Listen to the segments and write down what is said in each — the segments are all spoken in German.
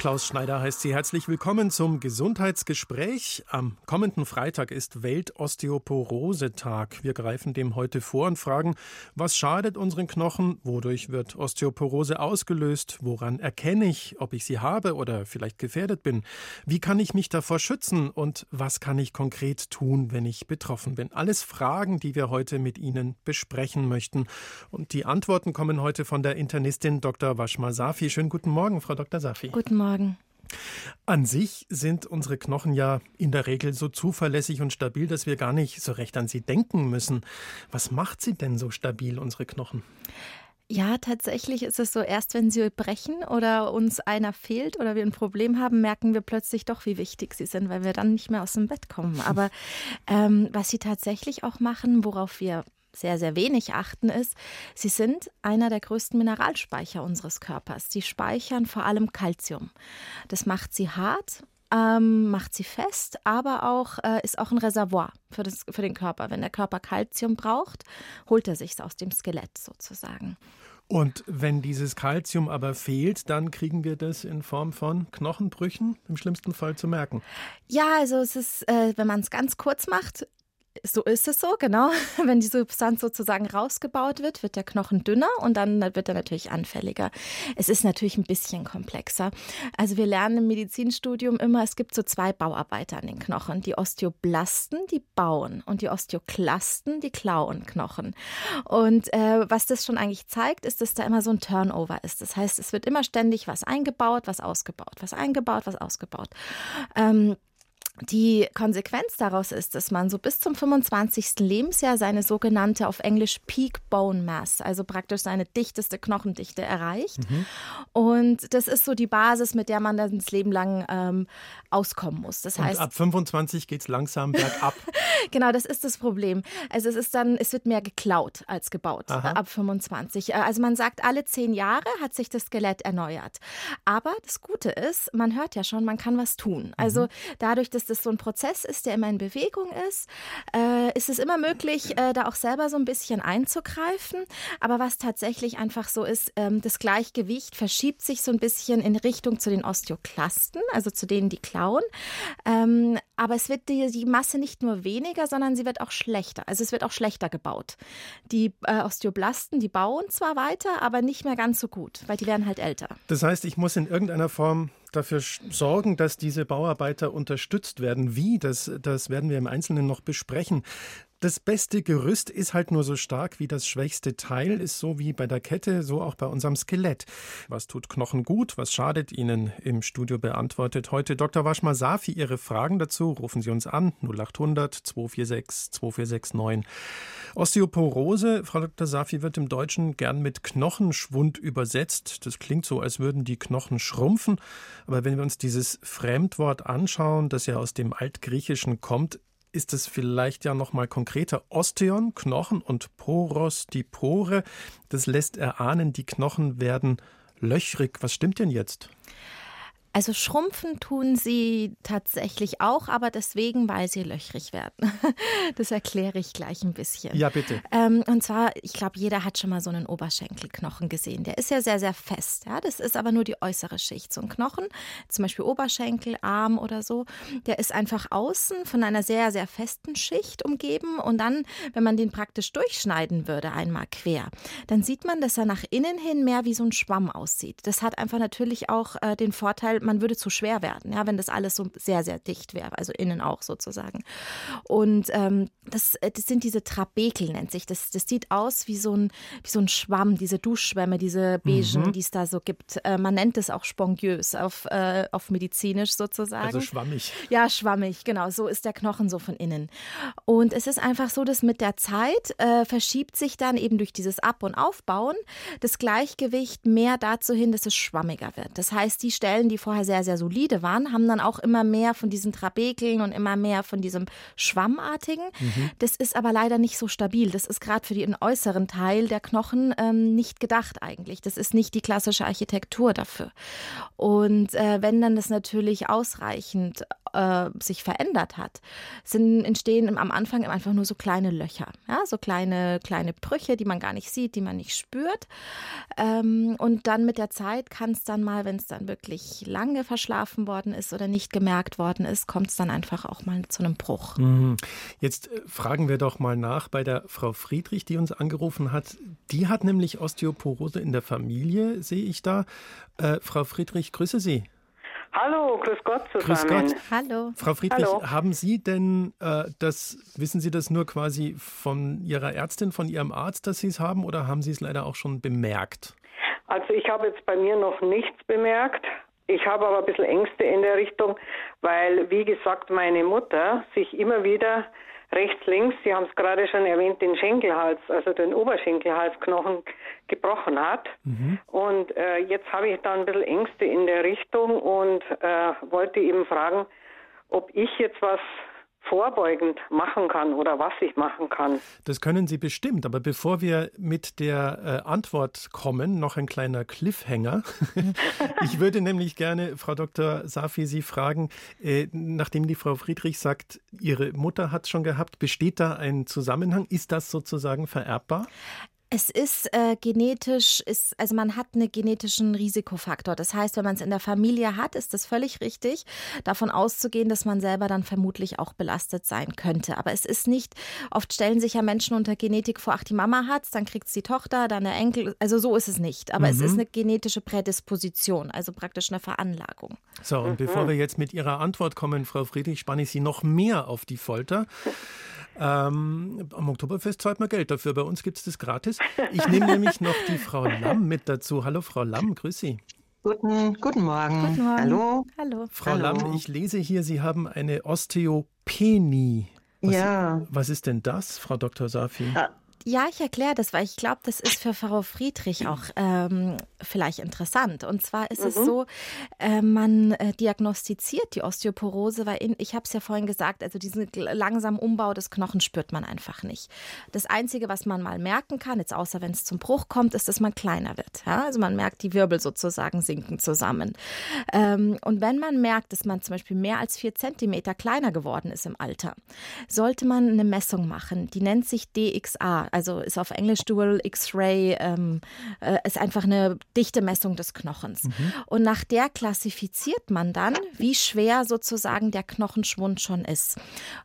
Klaus Schneider heißt Sie herzlich willkommen zum Gesundheitsgespräch. Am kommenden Freitag ist Weltosteoporose-Tag. Wir greifen dem heute vor und fragen, was schadet unseren Knochen? Wodurch wird Osteoporose ausgelöst? Woran erkenne ich, ob ich sie habe oder vielleicht gefährdet bin? Wie kann ich mich davor schützen? Und was kann ich konkret tun, wenn ich betroffen bin? Alles Fragen, die wir heute mit Ihnen besprechen möchten. Und die Antworten kommen heute von der Internistin Dr. Washma Safi. Schönen guten Morgen, Frau Dr. Safi. Guten Morgen. Morgen. An sich sind unsere Knochen ja in der Regel so zuverlässig und stabil, dass wir gar nicht so recht an sie denken müssen. Was macht sie denn so stabil, unsere Knochen? Ja, tatsächlich ist es so, erst wenn sie brechen oder uns einer fehlt oder wir ein Problem haben, merken wir plötzlich doch, wie wichtig sie sind, weil wir dann nicht mehr aus dem Bett kommen. Aber ähm, was sie tatsächlich auch machen, worauf wir sehr, sehr wenig achten, ist, sie sind einer der größten Mineralspeicher unseres Körpers. Sie speichern vor allem Kalzium. Das macht sie hart ähm, macht sie fest, aber auch äh, ist auch ein Reservoir für, das, für den Körper. Wenn der Körper Kalzium braucht, holt er sich aus dem Skelett sozusagen. Und wenn dieses Kalzium aber fehlt, dann kriegen wir das in Form von Knochenbrüchen im schlimmsten Fall zu merken. Ja, also es ist, äh, wenn man es ganz kurz macht, so ist es so, genau. Wenn die Substanz sozusagen rausgebaut wird, wird der Knochen dünner und dann wird er natürlich anfälliger. Es ist natürlich ein bisschen komplexer. Also wir lernen im Medizinstudium immer, es gibt so zwei Bauarbeiter an den Knochen. Die Osteoblasten, die bauen und die Osteoklasten, die klauen Knochen. Und äh, was das schon eigentlich zeigt, ist, dass da immer so ein Turnover ist. Das heißt, es wird immer ständig was eingebaut, was ausgebaut, was eingebaut, was ausgebaut. Ähm, die Konsequenz daraus ist, dass man so bis zum 25. Lebensjahr seine sogenannte auf Englisch Peak Bone Mass, also praktisch seine dichteste Knochendichte erreicht. Mhm. Und das ist so die Basis, mit der man dann das Leben lang ähm, auskommen muss. Das Und heißt, ab 25 geht es langsam bergab. genau, das ist das Problem. Also es ist dann, es wird mehr geklaut als gebaut Aha. ab 25. Äh, also man sagt, alle zehn Jahre hat sich das Skelett erneuert. Aber das Gute ist, man hört ja schon, man kann was tun. Also mhm. dadurch, dass das so ein Prozess ist, der immer in Bewegung ist, äh, ist es immer möglich, äh, da auch selber so ein bisschen einzugreifen. Aber was tatsächlich einfach so ist, ähm, das Gleichgewicht verschiebt sich so ein bisschen in Richtung zu den Osteoklasten, also zu denen, die klauen. Ähm, aber es wird die, die Masse nicht nur weniger, sondern sie wird auch schlechter. Also es wird auch schlechter gebaut. Die äh, Osteoblasten, die bauen zwar weiter, aber nicht mehr ganz so gut, weil die werden halt älter. Das heißt, ich muss in irgendeiner Form dafür sorgen, dass diese Bauarbeiter unterstützt werden. Wie, das, das werden wir im Einzelnen noch besprechen. Das beste Gerüst ist halt nur so stark wie das schwächste Teil, ist so wie bei der Kette, so auch bei unserem Skelett. Was tut Knochen gut, was schadet ihnen? Im Studio beantwortet heute Dr. Waschma Safi Ihre Fragen dazu. Rufen Sie uns an 0800 246 2469. Osteoporose, Frau Dr. Safi, wird im Deutschen gern mit Knochenschwund übersetzt. Das klingt so, als würden die Knochen schrumpfen. Aber wenn wir uns dieses Fremdwort anschauen, das ja aus dem Altgriechischen kommt, ist es vielleicht ja noch mal konkreter. Osteon, Knochen und Poros, die Pore. Das lässt erahnen, die Knochen werden löchrig. Was stimmt denn jetzt? Also schrumpfen tun sie tatsächlich auch, aber deswegen, weil sie löchrig werden. Das erkläre ich gleich ein bisschen. Ja, bitte. Ähm, und zwar, ich glaube, jeder hat schon mal so einen Oberschenkelknochen gesehen. Der ist ja sehr, sehr fest. Ja, das ist aber nur die äußere Schicht. So ein Knochen, zum Beispiel Oberschenkel, Arm oder so, der ist einfach außen von einer sehr, sehr festen Schicht umgeben. Und dann, wenn man den praktisch durchschneiden würde, einmal quer, dann sieht man, dass er nach innen hin mehr wie so ein Schwamm aussieht. Das hat einfach natürlich auch äh, den Vorteil, man würde zu schwer werden, ja, wenn das alles so sehr, sehr dicht wäre, also innen auch sozusagen. Und ähm, das, äh, das sind diese Trabekel, nennt sich. Das, das sieht aus wie so, ein, wie so ein Schwamm, diese Duschschwämme, diese beigen, mhm. die es da so gibt. Äh, man nennt es auch spongiös auf, äh, auf medizinisch sozusagen. Also schwammig. Ja, schwammig, genau. So ist der Knochen so von innen. Und es ist einfach so, dass mit der Zeit äh, verschiebt sich dann eben durch dieses Ab- und Aufbauen das Gleichgewicht mehr dazu hin, dass es schwammiger wird. Das heißt, die Stellen, die vorher sehr, sehr solide waren, haben dann auch immer mehr von diesen Trabekeln und immer mehr von diesem Schwammartigen. Mhm. Das ist aber leider nicht so stabil. Das ist gerade für den äußeren Teil der Knochen ähm, nicht gedacht eigentlich. Das ist nicht die klassische Architektur dafür. Und äh, wenn dann das natürlich ausreichend äh, sich verändert hat, sind, entstehen am Anfang einfach nur so kleine Löcher, ja, so kleine, kleine Brüche, die man gar nicht sieht, die man nicht spürt. Ähm, und dann mit der Zeit kann es dann mal, wenn es dann wirklich lange verschlafen worden ist oder nicht gemerkt worden ist, kommt es dann einfach auch mal zu einem Bruch. Mhm. Jetzt äh, fragen wir doch mal nach bei der Frau Friedrich, die uns angerufen hat. Die hat nämlich Osteoporose in der Familie, sehe ich da. Äh, Frau Friedrich, grüße Sie. Hallo, grüß Gott zusammen. Grüß Gott. Hallo. Frau Friedrich, Hallo. haben Sie denn äh, das, wissen Sie das nur quasi von Ihrer Ärztin, von Ihrem Arzt, dass Sie es haben oder haben Sie es leider auch schon bemerkt? Also ich habe jetzt bei mir noch nichts bemerkt. Ich habe aber ein bisschen Ängste in der Richtung, weil, wie gesagt, meine Mutter sich immer wieder rechts, links, Sie haben es gerade schon erwähnt, den Schenkelhals, also den Oberschenkelhalsknochen gebrochen hat. Und äh, jetzt habe ich da ein bisschen Ängste in der Richtung und äh, wollte eben fragen, ob ich jetzt was vorbeugend machen kann oder was ich machen kann. Das können Sie bestimmt, aber bevor wir mit der äh, Antwort kommen, noch ein kleiner Cliffhanger. ich würde nämlich gerne, Frau Dr. Safi, Sie fragen, äh, nachdem die Frau Friedrich sagt, Ihre Mutter hat es schon gehabt, besteht da ein Zusammenhang? Ist das sozusagen vererbbar? Es ist äh, genetisch, ist, also man hat einen genetischen Risikofaktor. Das heißt, wenn man es in der Familie hat, ist das völlig richtig, davon auszugehen, dass man selber dann vermutlich auch belastet sein könnte. Aber es ist nicht, oft stellen sich ja Menschen unter Genetik vor, ach, die Mama hat's, dann kriegt's die Tochter, dann der Enkel. Also so ist es nicht. Aber es ist eine genetische Prädisposition, also praktisch eine Veranlagung. So, und bevor wir jetzt mit Ihrer Antwort kommen, Frau Friedrich, spanne ich Sie noch mehr auf die Folter. Ähm, am Oktoberfest zahlt man Geld dafür. Bei uns gibt es das gratis. Ich nehme nämlich noch die Frau Lamm mit dazu. Hallo, Frau Lamm, grüß Sie. Guten, guten Morgen. Guten Morgen. Hallo. Hallo. Frau Hallo. Lamm, ich lese hier, Sie haben eine Osteopenie. Was, Ja, Was ist denn das, Frau Dr. Safi? Ja, ich erkläre das, weil ich glaube, das ist für Frau Friedrich auch ähm, vielleicht interessant. Und zwar ist es so, äh, man äh, diagnostiziert die Osteoporose, weil in, ich habe es ja vorhin gesagt, also diesen langsamen Umbau des Knochens spürt man einfach nicht. Das Einzige, was man mal merken kann, jetzt außer wenn es zum Bruch kommt, ist, dass man kleiner wird. Ja? Also man merkt, die Wirbel sozusagen sinken zusammen. Ähm, und wenn man merkt, dass man zum Beispiel mehr als vier Zentimeter kleiner geworden ist im Alter, sollte man eine Messung machen. Die nennt sich DXA, also ist auf Englisch Dual X-Ray, ähm, äh, ist einfach eine dichte Messung des Knochens. Und nach der klassifiziert man dann, wie schwer sozusagen der Knochenschwund schon ist.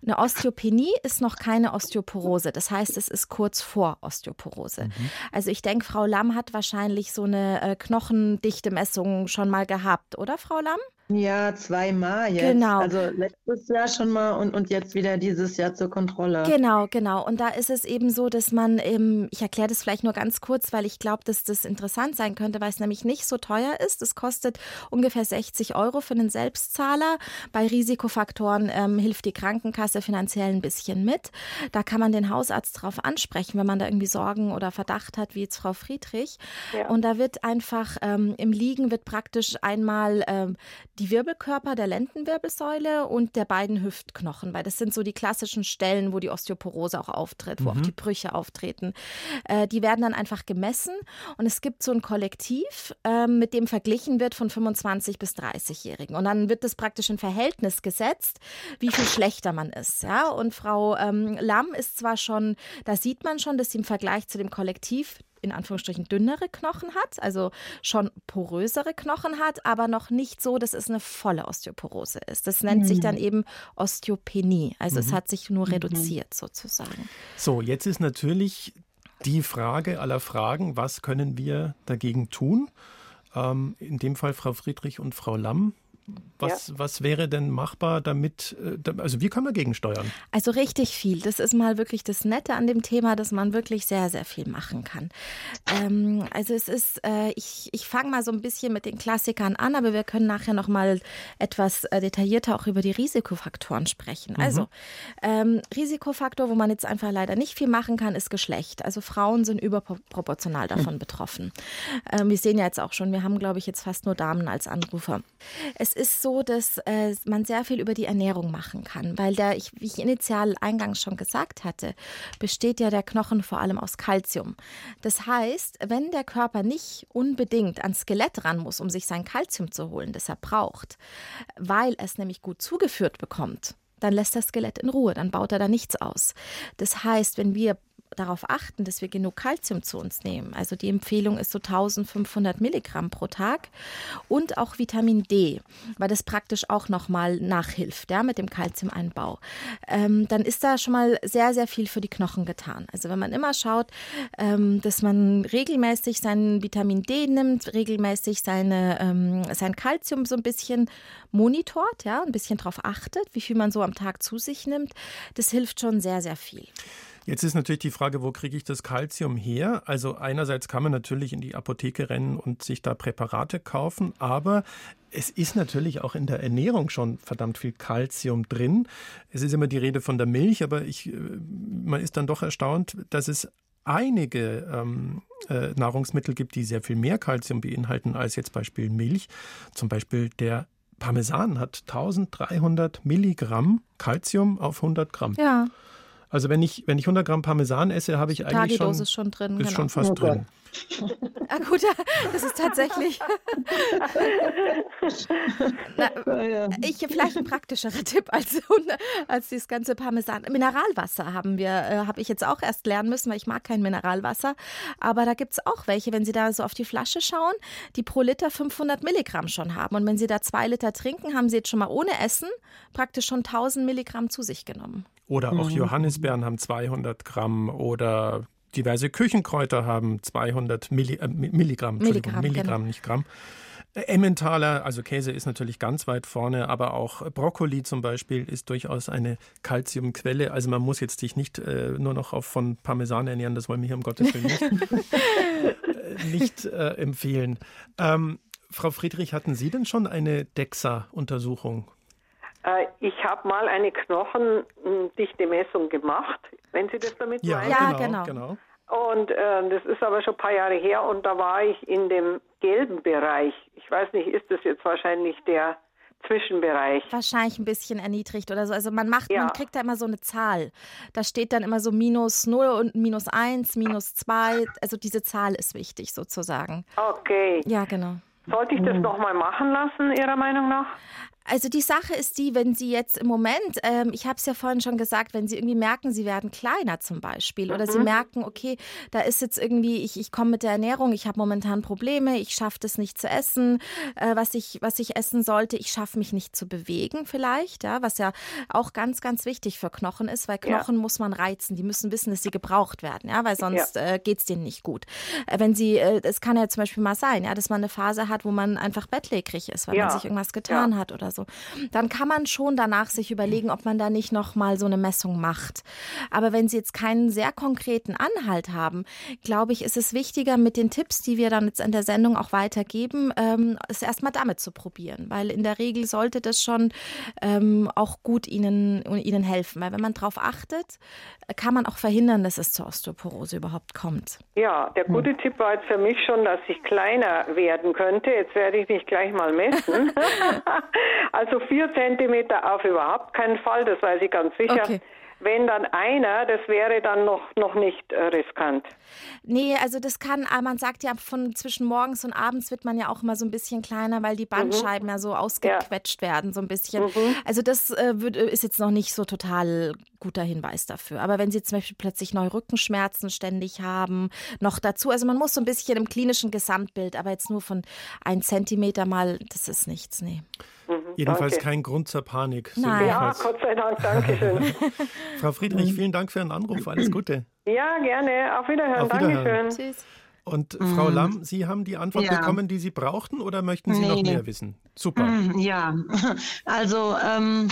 Eine Osteopenie ist noch keine Osteoporose, das heißt, es ist kurz vor Osteoporose. Also ich denke, Frau Lamm hat wahrscheinlich so eine äh, knochendichte Messung schon mal gehabt, oder Frau Lamm? Ja, zweimal jetzt. Genau. Also letztes Jahr schon mal und, und jetzt wieder dieses Jahr zur Kontrolle. Genau, genau. Und da ist es eben so, dass man, ähm, ich erkläre das vielleicht nur ganz kurz, weil ich glaube, dass das interessant sein könnte, weil es nämlich nicht so teuer ist. Es kostet ungefähr 60 Euro für einen Selbstzahler. Bei Risikofaktoren ähm, hilft die Krankenkasse finanziell ein bisschen mit. Da kann man den Hausarzt drauf ansprechen, wenn man da irgendwie Sorgen oder Verdacht hat, wie jetzt Frau Friedrich. Ja. Und da wird einfach ähm, im Liegen wird praktisch einmal ähm, die Wirbelkörper der Lendenwirbelsäule und der beiden Hüftknochen, weil das sind so die klassischen Stellen, wo die Osteoporose auch auftritt, wo auch die Brüche auftreten. Äh, die werden dann einfach gemessen und es gibt so ein Kollektiv, ähm, mit dem verglichen wird von 25 bis 30-Jährigen. Und dann wird das praktisch in Verhältnis gesetzt, wie viel schlechter man ist. Ja? Und Frau ähm, Lamm ist zwar schon, da sieht man schon, dass sie im Vergleich zu dem Kollektiv in Anführungsstrichen dünnere Knochen hat, also schon porösere Knochen hat, aber noch nicht so, dass es eine volle Osteoporose ist. Das nennt sich dann eben Osteopenie. Also es hat sich nur reduziert sozusagen. So, jetzt ist natürlich die Frage aller Fragen, was können wir dagegen tun? Ähm, in dem Fall Frau Friedrich und Frau Lamm. Was, was wäre denn machbar, damit, äh, also wie können wir gegensteuern? Also richtig viel. Das ist mal wirklich das Nette an dem Thema, dass man wirklich sehr, sehr viel machen kann. Ähm, also es ist, äh, ich, ich fange mal so ein bisschen mit den Klassikern an, aber wir können nachher noch mal etwas äh, detaillierter auch über die Risikofaktoren sprechen. Also ähm, Risikofaktor, wo man jetzt einfach leider nicht viel machen kann, ist Geschlecht. Also Frauen sind überproportional davon betroffen. Ähm, wir sehen ja jetzt auch schon, wir haben, glaube ich, jetzt fast nur Damen als Anrufer. Es ist so, dass äh, man sehr viel über die Ernährung machen kann, weil der, ich, wie ich initial eingangs schon gesagt hatte, besteht ja der Knochen vor allem aus Kalzium. Das heißt, wenn der Körper nicht unbedingt ans Skelett ran muss, um sich sein Kalzium zu holen, das er braucht, weil es nämlich gut zugeführt bekommt, dann lässt das Skelett in Ruhe, dann baut er da nichts aus. Das heißt, wenn wir darauf achten, dass wir genug Kalzium zu uns nehmen. Also die Empfehlung ist so 1500 Milligramm pro Tag und auch Vitamin D, weil das praktisch auch nochmal nachhilft, ja, mit dem Kalziumeinbau. Ähm, dann ist da schon mal sehr, sehr viel für die Knochen getan. Also wenn man immer schaut, ähm, dass man regelmäßig sein Vitamin D nimmt, regelmäßig seine, ähm, sein Kalzium so ein bisschen monitort, ja, ein bisschen darauf achtet, wie viel man so am Tag zu sich nimmt, das hilft schon sehr, sehr viel. Jetzt ist natürlich die Frage, wo kriege ich das Kalzium her? Also einerseits kann man natürlich in die Apotheke rennen und sich da Präparate kaufen, aber es ist natürlich auch in der Ernährung schon verdammt viel Kalzium drin. Es ist immer die Rede von der Milch, aber ich, äh, man ist dann doch erstaunt, dass es einige ähm, äh, Nahrungsmittel gibt, die sehr viel mehr Kalzium beinhalten als jetzt Beispiel Milch. Zum Beispiel der Parmesan hat 1300 Milligramm Kalzium auf 100 Gramm. Ja. Also wenn ich, wenn ich 100 Gramm Parmesan esse, habe ich eigentlich schon, ist schon drin. Ist genau. schon fast oh drin. Ah, gut, das ist tatsächlich. Na, ich vielleicht ein praktischerer Tipp als, als dieses ganze Parmesan. Mineralwasser haben wir, äh, habe ich jetzt auch erst lernen müssen, weil ich mag kein Mineralwasser. Aber da gibt es auch welche, wenn Sie da so auf die Flasche schauen, die pro Liter 500 Milligramm schon haben. Und wenn Sie da zwei Liter trinken, haben Sie jetzt schon mal ohne Essen praktisch schon 1000 Milligramm zu sich genommen. Oder auch mhm. Johannisbeeren haben 200 Gramm oder diverse Küchenkräuter haben 200 Milli, äh, Milligramm, Milligramm, Milligramm genau. nicht Gramm. Emmentaler, also Käse ist natürlich ganz weit vorne, aber auch Brokkoli zum Beispiel ist durchaus eine Kalziumquelle. Also man muss jetzt sich nicht äh, nur noch auf von Parmesan ernähren, das wollen wir hier um Gottes Willen nicht, äh, nicht äh, empfehlen. Ähm, Frau Friedrich, hatten Sie denn schon eine DEXA-Untersuchung äh, ich habe mal eine knochendichte Messung gemacht, wenn Sie das damit ja, meinen. Ja, genau. genau. Und äh, das ist aber schon ein paar Jahre her und da war ich in dem gelben Bereich. Ich weiß nicht, ist das jetzt wahrscheinlich der Zwischenbereich. Wahrscheinlich ein bisschen erniedrigt oder so. Also man macht, ja. man kriegt da immer so eine Zahl. Da steht dann immer so minus 0 und minus 1, minus 2. Also diese Zahl ist wichtig sozusagen. Okay. Ja, genau. Sollte ich das nochmal machen lassen, Ihrer Meinung nach? Also die Sache ist die, wenn Sie jetzt im Moment, ähm, ich habe es ja vorhin schon gesagt, wenn Sie irgendwie merken, Sie werden kleiner zum Beispiel oder mhm. Sie merken, okay, da ist jetzt irgendwie, ich, ich komme mit der Ernährung, ich habe momentan Probleme, ich schaffe das nicht zu essen, äh, was, ich, was ich essen sollte, ich schaffe mich nicht zu bewegen vielleicht, ja, was ja auch ganz, ganz wichtig für Knochen ist, weil Knochen ja. muss man reizen, die müssen wissen, dass sie gebraucht werden, ja, weil sonst ja. äh, geht es denen nicht gut. Äh, wenn Sie, äh, es kann ja zum Beispiel mal sein, ja, dass man eine Phase hat, wo man einfach bettlägerig ist, weil ja. man sich irgendwas getan hat oder so so, dann kann man schon danach sich überlegen, ob man da nicht noch mal so eine Messung macht. Aber wenn Sie jetzt keinen sehr konkreten Anhalt haben, glaube ich, ist es wichtiger, mit den Tipps, die wir dann jetzt in der Sendung auch weitergeben, ähm, es erstmal damit zu probieren, weil in der Regel sollte das schon ähm, auch gut Ihnen, Ihnen helfen, weil wenn man darauf achtet, kann man auch verhindern, dass es zur Osteoporose überhaupt kommt. Ja, der gute hm. Tipp war jetzt für mich schon, dass ich kleiner werden könnte. Jetzt werde ich mich gleich mal messen. Also vier Zentimeter auf überhaupt keinen Fall, das weiß ich ganz sicher. Okay. Wenn dann einer, das wäre dann noch, noch nicht äh, riskant. Nee, also das kann, ah, man sagt ja, von zwischen morgens und abends wird man ja auch immer so ein bisschen kleiner, weil die Bandscheiben mhm. ja so ausgequetscht ja. werden, so ein bisschen. Mhm. Also das äh, ist jetzt noch nicht so total guter Hinweis dafür. Aber wenn Sie zum Beispiel plötzlich neue Rückenschmerzen ständig haben, noch dazu, also man muss so ein bisschen im klinischen Gesamtbild, aber jetzt nur von ein Zentimeter mal, das ist nichts, nee. Mhm, Jedenfalls danke. kein Grund zur Panik. Nein. Ja, Gott sei Dank, danke schön. Frau Friedrich, vielen Dank für Ihren Anruf. Alles Gute. Ja, gerne. Auf Wiederhören. Auf Wiederhören. Dankeschön. Tschüss. Und mm. Frau Lamm, Sie haben die Antwort ja. bekommen, die Sie brauchten, oder möchten Sie nee. noch mehr wissen? Super. Mm, ja, also ähm,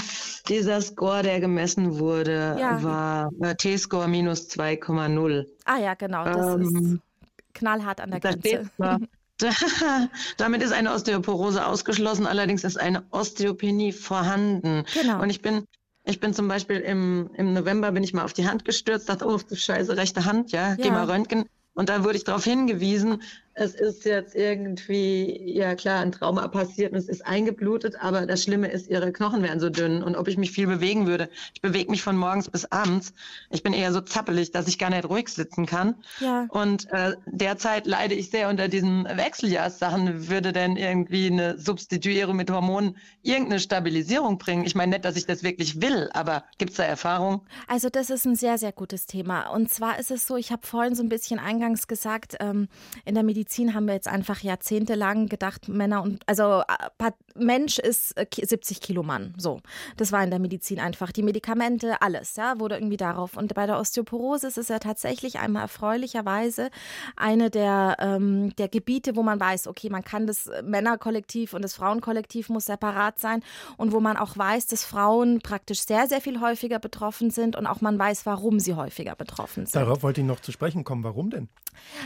dieser Score, der gemessen wurde, ja. war äh, T-Score minus 2,0. Ah ja, genau, das ähm, ist knallhart an der Grenze. Damit ist eine Osteoporose ausgeschlossen, allerdings ist eine Osteopenie vorhanden. Genau. Und ich bin, ich bin zum Beispiel im, im November bin ich mal auf die Hand gestürzt, dachte, oh Scheiße, rechte Hand, ja, ja. geh mal röntgen. Und da wurde ich darauf hingewiesen, es ist jetzt irgendwie, ja klar, ein Trauma passiert und es ist eingeblutet, aber das Schlimme ist, ihre Knochen werden so dünn und ob ich mich viel bewegen würde. Ich bewege mich von morgens bis abends. Ich bin eher so zappelig, dass ich gar nicht ruhig sitzen kann. Ja. Und äh, derzeit leide ich sehr unter diesen Wechseljahrssachen. Würde denn irgendwie eine Substituierung mit Hormonen irgendeine Stabilisierung bringen? Ich meine nicht, dass ich das wirklich will, aber gibt es da Erfahrung? Also das ist ein sehr, sehr gutes Thema. Und zwar ist es so, ich habe vorhin so ein bisschen eingangs gesagt, ähm, in der Medizin Medizin haben wir jetzt einfach jahrzehntelang gedacht, Männer und also äh, Mensch ist 70 äh, Kilo Mann. So, das war in der Medizin einfach. Die Medikamente, alles, ja, wurde irgendwie darauf. Und bei der Osteoporose ist es ja tatsächlich einmal erfreulicherweise eine der, ähm, der Gebiete, wo man weiß, okay, man kann das Männerkollektiv und das Frauenkollektiv muss separat sein und wo man auch weiß, dass Frauen praktisch sehr, sehr viel häufiger betroffen sind und auch man weiß, warum sie häufiger betroffen sind. Darauf wollte ich noch zu sprechen kommen. Warum denn?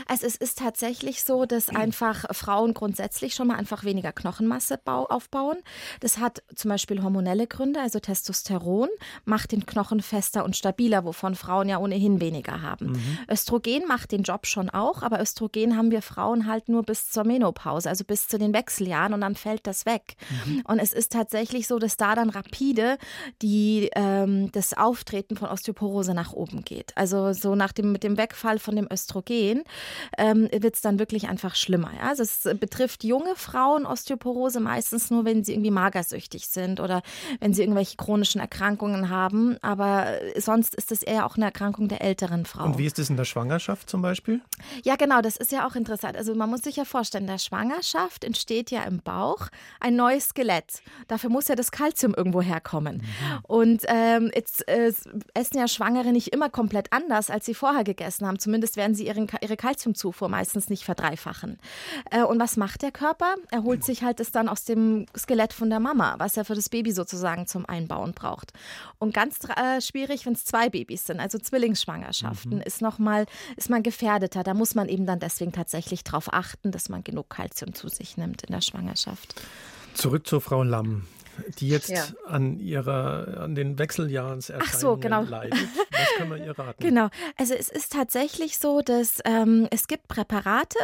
Also es ist tatsächlich so, dass einfach Frauen grundsätzlich schon mal einfach weniger Knochenmasse aufbauen. Das hat zum Beispiel hormonelle Gründe, also Testosteron macht den Knochen fester und stabiler, wovon Frauen ja ohnehin weniger haben. Mhm. Östrogen macht den Job schon auch, aber Östrogen haben wir Frauen halt nur bis zur Menopause, also bis zu den Wechseljahren und dann fällt das weg. Mhm. Und es ist tatsächlich so, dass da dann rapide die, ähm, das Auftreten von Osteoporose nach oben geht. Also so nach dem, mit dem Wegfall von dem Östrogen ähm, wird es dann wirklich einfach schlimmer. Ja? Also es betrifft junge Frauen Osteoporose meistens nur, wenn sie irgendwie magersüchtig sind oder wenn sie irgendwelche chronischen Erkrankungen haben. Aber sonst ist es eher auch eine Erkrankung der älteren Frauen. Und wie ist es in der Schwangerschaft zum Beispiel? Ja, genau, das ist ja auch interessant. Also man muss sich ja vorstellen, in der Schwangerschaft entsteht ja im Bauch ein neues Skelett. Dafür muss ja das Kalzium irgendwo herkommen. Mhm. Und ähm, jetzt äh, essen ja Schwangere nicht immer komplett anders, als sie vorher gegessen haben. Zumindest werden sie ihren, ihre Kalziumzufuhr meistens nicht verdreifachen. Äh, und was macht der Körper? Er holt sich halt das dann aus dem Skelett von der Mama, was er für das Baby sozusagen zum Einbauen braucht. Und ganz äh, schwierig, wenn es zwei Babys sind, also Zwillingsschwangerschaften, mhm. ist noch mal, ist man gefährdeter. Da muss man eben dann deswegen tatsächlich darauf achten, dass man genug Kalzium zu sich nimmt in der Schwangerschaft. Zurück zur Frau Lamm die jetzt ja. an ihrer, an den Wechseljahrserscheinungen so, genau. leidet. Was können wir ihr raten? Genau. Also es ist tatsächlich so, dass ähm, es gibt Präparate,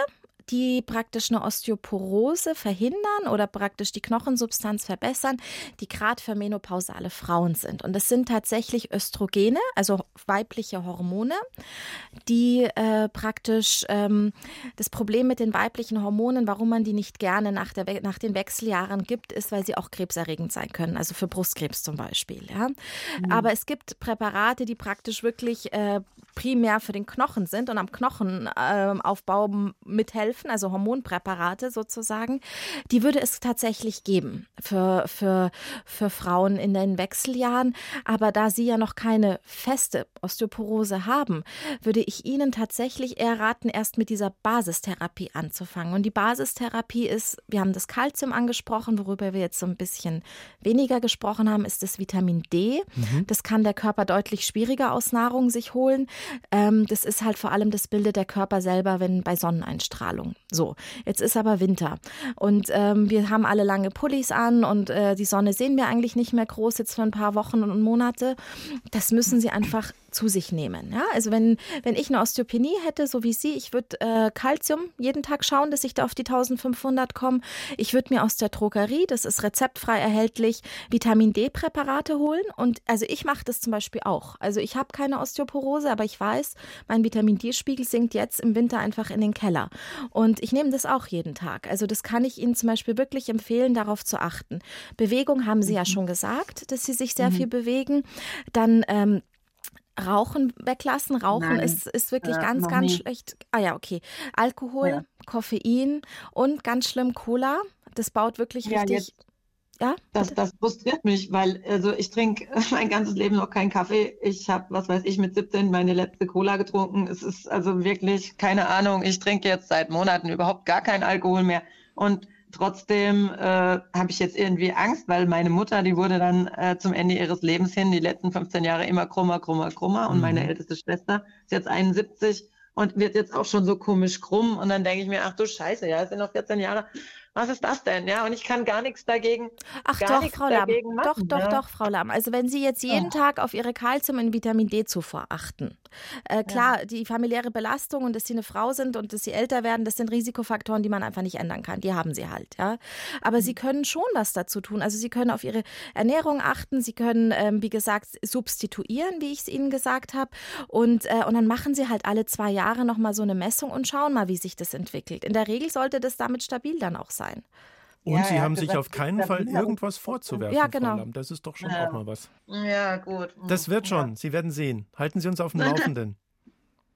die praktisch eine Osteoporose verhindern oder praktisch die Knochensubstanz verbessern, die gerade für menopausale Frauen sind. Und das sind tatsächlich Östrogene, also weibliche Hormone, die äh, praktisch ähm, das Problem mit den weiblichen Hormonen, warum man die nicht gerne nach, der, nach den Wechseljahren gibt, ist, weil sie auch krebserregend sein können, also für Brustkrebs zum Beispiel. Ja? Mhm. Aber es gibt Präparate, die praktisch wirklich äh, primär für den Knochen sind und am Knochenaufbau äh, mithelfen, also Hormonpräparate sozusagen, die würde es tatsächlich geben für, für, für Frauen in den Wechseljahren. Aber da sie ja noch keine feste Osteoporose haben, würde ich Ihnen tatsächlich eher raten, erst mit dieser Basistherapie anzufangen. Und die Basistherapie ist, wir haben das Kalzium angesprochen, worüber wir jetzt so ein bisschen weniger gesprochen haben, ist das Vitamin D. Mhm. Das kann der Körper deutlich schwieriger aus Nahrung sich holen. Ähm, das ist halt vor allem, das bildet der Körper selber, wenn bei Sonneneinstrahlung. So, jetzt ist aber Winter und ähm, wir haben alle lange Pullis an und äh, die Sonne sehen wir eigentlich nicht mehr groß jetzt für ein paar Wochen und Monate. Das müssen sie einfach zu sich nehmen. Ja? Also wenn, wenn ich eine Osteopenie hätte, so wie Sie, ich würde äh, Calcium jeden Tag schauen, dass ich da auf die 1500 komme. Ich würde mir aus der Drogerie, das ist rezeptfrei erhältlich, Vitamin D-Präparate holen. Und also ich mache das zum Beispiel auch. Also ich habe keine Osteoporose, aber ich weiß, mein Vitamin D-Spiegel sinkt jetzt im Winter einfach in den Keller. Und ich nehme das auch jeden Tag. Also das kann ich Ihnen zum Beispiel wirklich empfehlen, darauf zu achten. Bewegung haben Sie mhm. ja schon gesagt, dass Sie sich sehr mhm. viel bewegen. Dann ähm, Rauchen weglassen. Rauchen ist, ist wirklich äh, ganz, ganz nie. schlecht. Ah ja, okay. Alkohol, ja. Koffein und ganz schlimm Cola. Das baut wirklich ja, richtig. Jetzt, ja? Das, das frustriert mich, weil also ich trinke mein ganzes Leben noch keinen Kaffee. Ich habe, was weiß ich, mit 17 meine letzte Cola getrunken. Es ist also wirklich, keine Ahnung, ich trinke jetzt seit Monaten überhaupt gar keinen Alkohol mehr. Und Trotzdem äh, habe ich jetzt irgendwie Angst, weil meine Mutter, die wurde dann äh, zum Ende ihres Lebens hin, die letzten 15 Jahre immer krummer, krummer, krummer. Und mhm. meine älteste Schwester ist jetzt 71 und wird jetzt auch schon so komisch krumm. Und dann denke ich mir, ach du Scheiße, ja, es sind noch 14 Jahre. was ist das denn? Ja, und ich kann gar nichts dagegen. Ach doch, Frau Lamm. Doch, doch, ja. doch, Frau Lamm. Also wenn Sie jetzt jeden oh. Tag auf Ihre Kalzium- und Vitamin D-Zufuhr achten. Äh, klar, ja. die familiäre Belastung und dass Sie eine Frau sind und dass Sie älter werden, das sind Risikofaktoren, die man einfach nicht ändern kann. Die haben Sie halt, ja. Aber mhm. Sie können schon was dazu tun. Also Sie können auf Ihre Ernährung achten. Sie können, ähm, wie gesagt, substituieren, wie ich es Ihnen gesagt habe. Und, äh, und dann machen Sie halt alle zwei Jahre nochmal so eine Messung und schauen mal, wie sich das entwickelt. In der Regel sollte das damit stabil dann auch sein sein. Und ja, Sie haben sich auf keinen Fall irgendwas vorzuwerfen, ja, genau. Frau Lamm. Das ist doch schon ja. auch mal was. Ja, gut. Das wird schon. Sie werden sehen. Halten Sie uns auf dem Laufenden.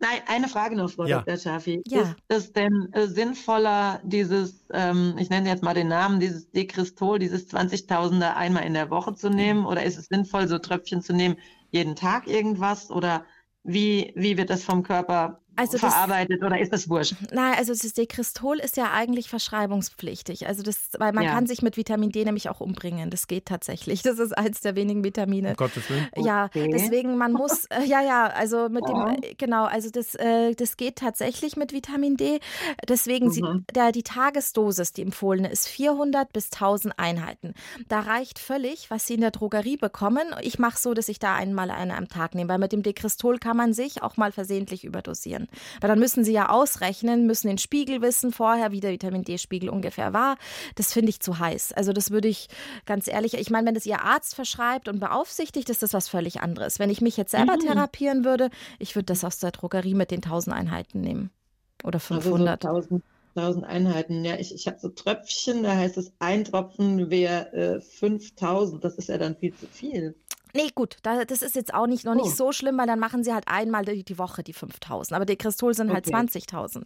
Nein, eine Frage noch, Frau ja. Dr. Schafi. Ja. Ist es denn äh, sinnvoller, dieses, ähm, ich nenne jetzt mal den Namen, dieses Dekristol, dieses 20.000er einmal in der Woche zu nehmen? Oder ist es sinnvoll, so Tröpfchen zu nehmen, jeden Tag irgendwas? Oder wie, wie wird das vom Körper also verarbeitet das, oder ist das wurscht? Nein, also das Dekristol ist ja eigentlich verschreibungspflichtig. Also das, weil man ja. kann sich mit Vitamin D nämlich auch umbringen. Das geht tatsächlich. Das ist eins der wenigen Vitamine. Um Gottes Willen. Ja, okay. deswegen man muss, äh, ja, ja, also mit ja. dem, äh, genau, also das, äh, das geht tatsächlich mit Vitamin D. Deswegen, mhm. sie, der, die Tagesdosis, die empfohlene, ist 400 bis 1000 Einheiten. Da reicht völlig, was Sie in der Drogerie bekommen. Ich mache so, dass ich da einmal eine am Tag nehme, weil mit dem Dekristol kann man sich auch mal versehentlich überdosieren. Weil dann müssen sie ja ausrechnen, müssen den Spiegel wissen vorher, wie der Vitamin D-Spiegel ungefähr war. Das finde ich zu heiß. Also das würde ich ganz ehrlich, ich meine, wenn das ihr Arzt verschreibt und beaufsichtigt, ist das was völlig anderes. Wenn ich mich jetzt selber mhm. therapieren würde, ich würde das aus der Drogerie mit den 1000 Einheiten nehmen. Oder 500. Also so 1000 Einheiten. Ja, ich, ich habe so Tröpfchen, da heißt es, ein Tropfen wäre äh, 5000. Das ist ja dann viel zu viel. Nee, gut, das ist jetzt auch nicht, noch nicht oh. so schlimm, weil dann machen sie halt einmal die, Woche die 5000. Aber die Kristol sind halt okay. halt 20.000.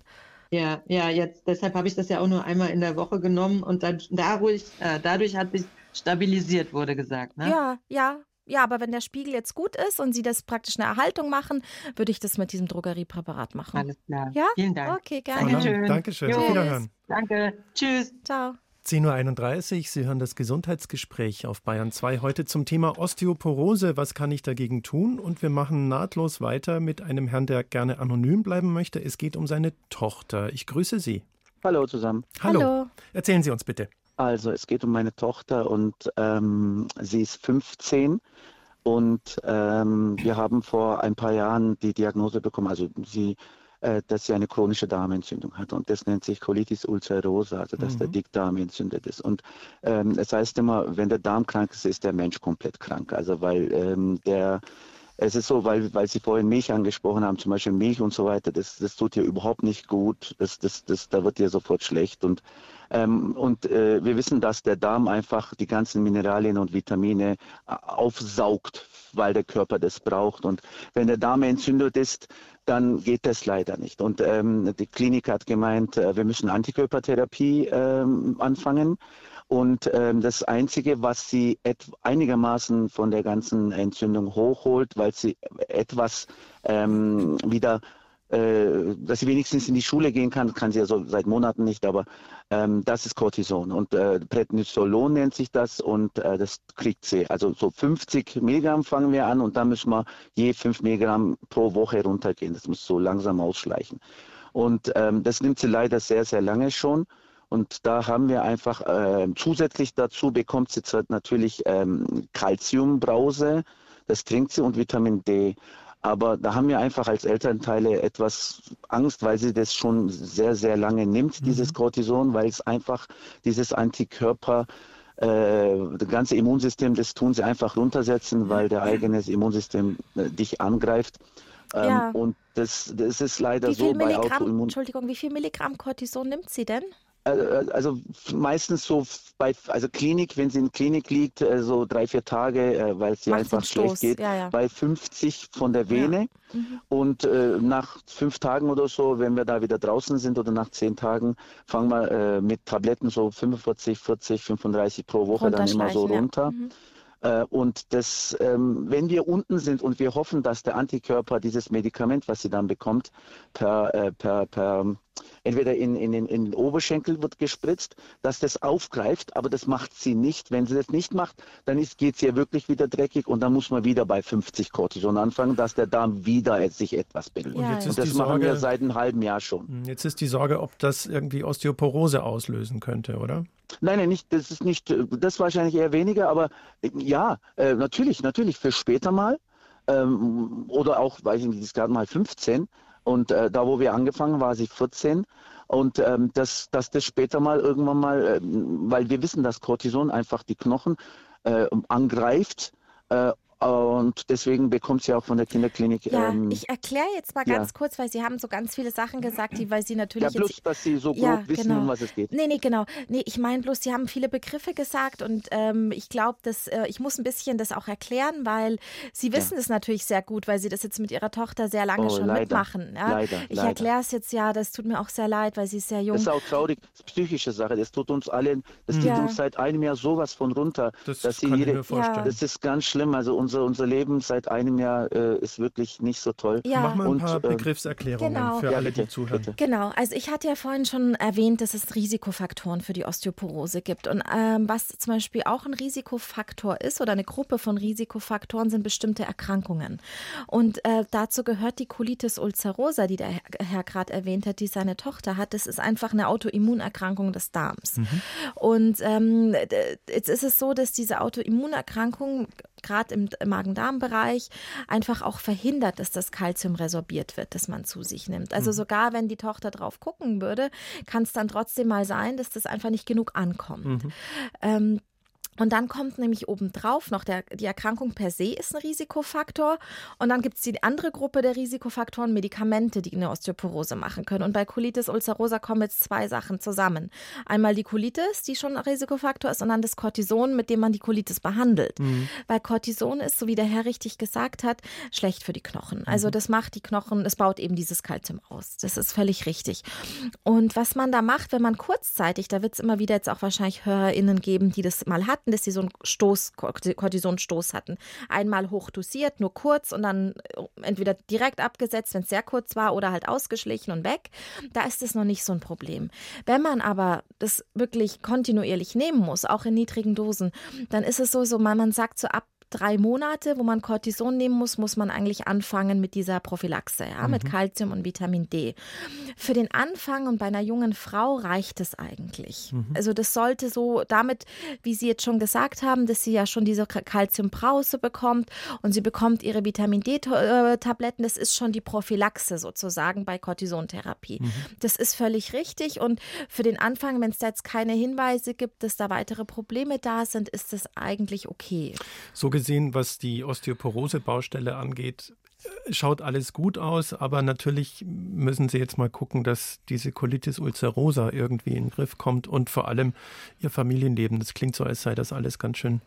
Ja, ja, jetzt, deshalb habe ich das ja auch nur einmal in der Woche genommen und dann dadurch, äh, dadurch hat sich stabilisiert, wurde gesagt. Ne? Ja, ja. Ja, aber wenn der Spiegel jetzt gut ist und Sie das praktisch eine Erhaltung machen, würde ich das mit diesem Drogeriepräparat machen. Alles klar. Ja? Vielen Dank. Okay, gerne. Dankeschön. Dankeschön. Auf Wiederhören. Danke. Tschüss. Ciao. 10.31 Uhr, Sie hören das Gesundheitsgespräch auf Bayern 2 heute zum Thema Osteoporose. Was kann ich dagegen tun? Und wir machen nahtlos weiter mit einem Herrn, der gerne anonym bleiben möchte. Es geht um seine Tochter. Ich grüße Sie. Hallo zusammen. Hallo. Hallo. Erzählen Sie uns bitte. Also, es geht um meine Tochter und ähm, sie ist 15 und ähm, wir haben vor ein paar Jahren die Diagnose bekommen. Also, sie äh, dass sie eine chronische Darmentzündung hat. Und das nennt sich Colitis ulcerosa, also dass mhm. der Dickdarm entzündet ist. Und ähm, das heißt immer, wenn der Darm krank ist, ist der Mensch komplett krank. Also weil ähm, der es ist so, weil, weil Sie vorhin Milch angesprochen haben, zum Beispiel Milch und so weiter, das, das tut ihr überhaupt nicht gut. Das, das, das, da wird ihr sofort schlecht. Und, ähm, und äh, wir wissen, dass der Darm einfach die ganzen Mineralien und Vitamine äh, aufsaugt, weil der Körper das braucht. Und wenn der Darm entzündet ist, dann geht das leider nicht. Und ähm, die Klinik hat gemeint, äh, wir müssen Antikörpertherapie ähm, anfangen. Und ähm, das Einzige, was sie einigermaßen von der ganzen Entzündung hochholt, weil sie etwas ähm, wieder äh, dass sie wenigstens in die Schule gehen kann, kann sie ja so seit Monaten nicht, aber ähm, das ist Cortison und äh, Prednisolon nennt sich das und äh, das kriegt sie. Also so 50 Milligramm fangen wir an und dann müssen wir je 5 Milligramm pro Woche runtergehen. Das muss so langsam ausschleichen. Und ähm, das nimmt sie leider sehr, sehr lange schon. Und da haben wir einfach äh, zusätzlich dazu bekommt sie natürlich ähm, Calciumbrause, das trinkt sie und Vitamin D. Aber da haben wir einfach als Elternteile etwas Angst, weil sie das schon sehr, sehr lange nimmt, mhm. dieses Cortison, weil es einfach dieses Antikörper, äh, das ganze Immunsystem, das tun sie einfach runtersetzen, weil der eigene Immunsystem äh, dich angreift. Ähm, ja. Und das, das ist leider so bei Autoimmun. Entschuldigung, wie viel Milligramm Cortison nimmt sie denn? Äh, äh, also meistens so bei, also Klinik, wenn sie in Klinik liegt, äh, so drei, vier Tage, weil es ihr einfach schlecht geht, ja, ja. bei 50 von der Vene. Ja. Mhm. Und äh, nach fünf Tagen oder so, wenn wir da wieder draußen sind oder nach zehn Tagen, fangen wir äh, mit Tabletten so 45, 40, 35 pro Woche dann immer so runter. Mhm. Äh, und das, ähm, wenn wir unten sind und wir hoffen, dass der Antikörper dieses Medikament, was sie dann bekommt, per, per, per entweder in, in, in, in den Oberschenkel wird gespritzt, dass das aufgreift, aber das macht sie nicht. Wenn sie das nicht macht, dann geht es ihr wirklich wieder dreckig und dann muss man wieder bei 50 Cortison anfangen, dass der Darm wieder sich etwas bildet. Ja, und, und das machen wir seit einem halben Jahr schon. Hm, jetzt ist die Sorge, ob das irgendwie Osteoporose auslösen könnte, oder? Nein, nein, nicht, das ist nicht, das wahrscheinlich eher weniger, aber ja, äh, natürlich, natürlich für später mal ähm, oder auch, weiß ich nicht, ist gerade mal 15 und äh, da, wo wir angefangen, war sie 14 und ähm, dass, dass das später mal irgendwann mal, äh, weil wir wissen, dass Cortison einfach die Knochen äh, angreift äh, und deswegen bekommt sie auch von der Kinderklinik. Ja, ähm, ich erkläre jetzt mal ganz ja. kurz, weil Sie haben so ganz viele Sachen gesagt, die, weil Sie natürlich. Ja, bloß, jetzt, dass Sie so grob ja, wissen, genau. um was es geht. Nee, nee, genau. Nee, ich meine bloß, Sie haben viele Begriffe gesagt und ähm, ich glaube, dass äh, ich muss ein bisschen das auch erklären, weil Sie wissen es natürlich sehr gut, weil Sie das jetzt mit Ihrer Tochter sehr lange oh, schon leider. mitmachen. Ja? Leider, ich erkläre es jetzt ja, das tut mir auch sehr leid, weil sie ist sehr jung. Das ist auch traurig, das ist psychische Sache. Das tut uns allen, das geht uns seit einem Jahr sowas von runter. Das dass kann jede, ich mir vorstellen. Das ist ganz schlimm. Also unser, unser Leben seit einem Jahr äh, ist wirklich nicht so toll. Ja. Mach mal ein paar und, ähm, Begriffserklärungen genau. für ja, alle, die zuhören. Bitte. Genau, also ich hatte ja vorhin schon erwähnt, dass es Risikofaktoren für die Osteoporose gibt. Und ähm, was zum Beispiel auch ein Risikofaktor ist oder eine Gruppe von Risikofaktoren sind bestimmte Erkrankungen. Und äh, dazu gehört die Colitis ulcerosa, die der Herr gerade erwähnt hat, die seine Tochter hat. Das ist einfach eine Autoimmunerkrankung des Darms. Mhm. Und ähm, jetzt ist es so, dass diese Autoimmunerkrankung gerade im Magen-Darm-Bereich einfach auch verhindert, dass das Kalzium resorbiert wird, das man zu sich nimmt. Also mhm. sogar wenn die Tochter drauf gucken würde, kann es dann trotzdem mal sein, dass das einfach nicht genug ankommt. Mhm. Ähm, und dann kommt nämlich obendrauf noch der, die Erkrankung per se ist ein Risikofaktor. Und dann gibt es die andere Gruppe der Risikofaktoren, Medikamente, die eine Osteoporose machen können. Und bei Colitis ulcerosa kommen jetzt zwei Sachen zusammen. Einmal die Colitis, die schon ein Risikofaktor ist, und dann das Cortison, mit dem man die Colitis behandelt. Mhm. Weil Cortison ist, so wie der Herr richtig gesagt hat, schlecht für die Knochen. Also mhm. das macht die Knochen, es baut eben dieses Kalzium aus. Das ist völlig richtig. Und was man da macht, wenn man kurzzeitig, da wird es immer wieder jetzt auch wahrscheinlich HörerInnen geben, die das mal hatten, dass sie so einen Stoß, Cortisonstoß hatten. Einmal hochdosiert, nur kurz und dann äh, entweder direkt abgesetzt, wenn es sehr kurz war, oder halt ausgeschlichen und weg. Da ist es noch nicht so ein Problem. Wenn man aber das wirklich kontinuierlich nehmen muss, auch in niedrigen Dosen, dann ist es so, so man sagt so ab drei Monate, wo man Cortison nehmen muss, muss man eigentlich anfangen mit dieser Prophylaxe, ja, mhm. mit Kalzium und Vitamin D. Für den Anfang und bei einer jungen Frau reicht es eigentlich. Mhm. Also das sollte so damit, wie Sie jetzt schon gesagt haben, dass sie ja schon diese Kalziumbrause bekommt und sie bekommt ihre Vitamin D-Tabletten, das ist schon die Prophylaxe sozusagen bei Cortisontherapie. Mhm. Das ist völlig richtig und für den Anfang, wenn es da jetzt keine Hinweise gibt, dass da weitere Probleme da sind, ist das eigentlich okay. So gesehen, was die Osteoporose-Baustelle angeht, schaut alles gut aus, aber natürlich müssen Sie jetzt mal gucken, dass diese Colitis ulcerosa irgendwie in den Griff kommt und vor allem Ihr Familienleben. Das klingt so, als sei das alles ganz schön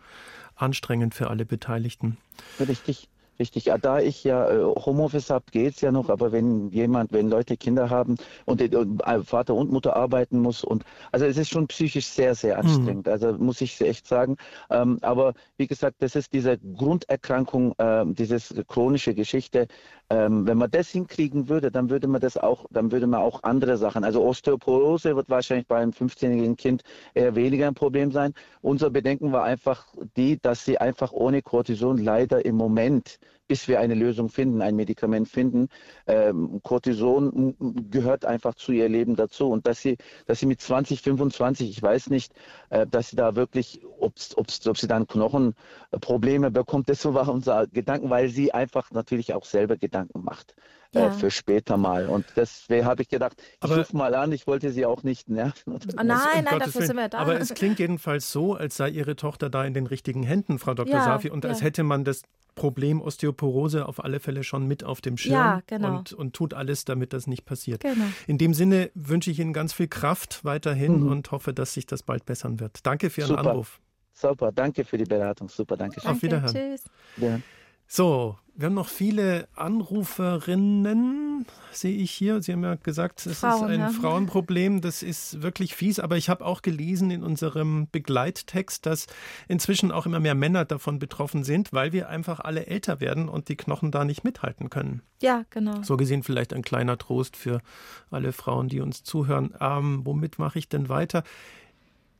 anstrengend für alle Beteiligten. Richtig. Richtig, ja, da ich ja äh, Homeoffice habe, geht's ja noch, aber wenn jemand, wenn Leute Kinder haben und, äh, und äh, Vater und Mutter arbeiten muss und also es ist schon psychisch sehr, sehr mhm. anstrengend, mhm. also muss ich echt sagen. Ähm, aber wie gesagt, das ist diese Grunderkrankung, äh, dieses chronische Geschichte. Ähm, wenn man das hinkriegen würde, dann würde man das auch, dann würde man auch andere Sachen. Also Osteoporose wird wahrscheinlich bei einem 15-jährigen Kind eher weniger ein Problem sein. Unser Bedenken war einfach die, dass sie einfach ohne Cortison leider im Moment bis wir eine Lösung finden, ein Medikament finden. Ähm, Cortison gehört einfach zu ihr Leben dazu. Und dass sie, dass sie mit 20, 25, ich weiß nicht, äh, dass sie da wirklich, ob's, ob's, ob sie dann Knochenprobleme bekommt, das war unser Gedanken, weil sie einfach natürlich auch selber Gedanken macht. Äh, ja. für später mal. Und deswegen habe ich gedacht, ich rufe mal an, ich wollte sie auch nicht nerven. Oh nein, nein, um dafür sind wir da. Aber es klingt jedenfalls so, als sei Ihre Tochter da in den richtigen Händen, Frau Dr. Ja, Safi, und ja. als hätte man das Problem Osteoporose auf alle Fälle schon mit auf dem Schirm ja, genau. und, und tut alles, damit das nicht passiert. Genau. In dem Sinne wünsche ich Ihnen ganz viel Kraft weiterhin mhm. und hoffe, dass sich das bald bessern wird. Danke für Ihren Super. Anruf. Super, danke für die Beratung. Super, danke schön. Auf Wiederhören. Tschüss. Ja. So, wir haben noch viele Anruferinnen. Sehe ich hier. Sie haben ja gesagt, es Frauen, ist ein ja. Frauenproblem. Das ist wirklich fies. Aber ich habe auch gelesen in unserem Begleittext, dass inzwischen auch immer mehr Männer davon betroffen sind, weil wir einfach alle älter werden und die Knochen da nicht mithalten können. Ja, genau. So gesehen vielleicht ein kleiner Trost für alle Frauen, die uns zuhören. Ähm, womit mache ich denn weiter?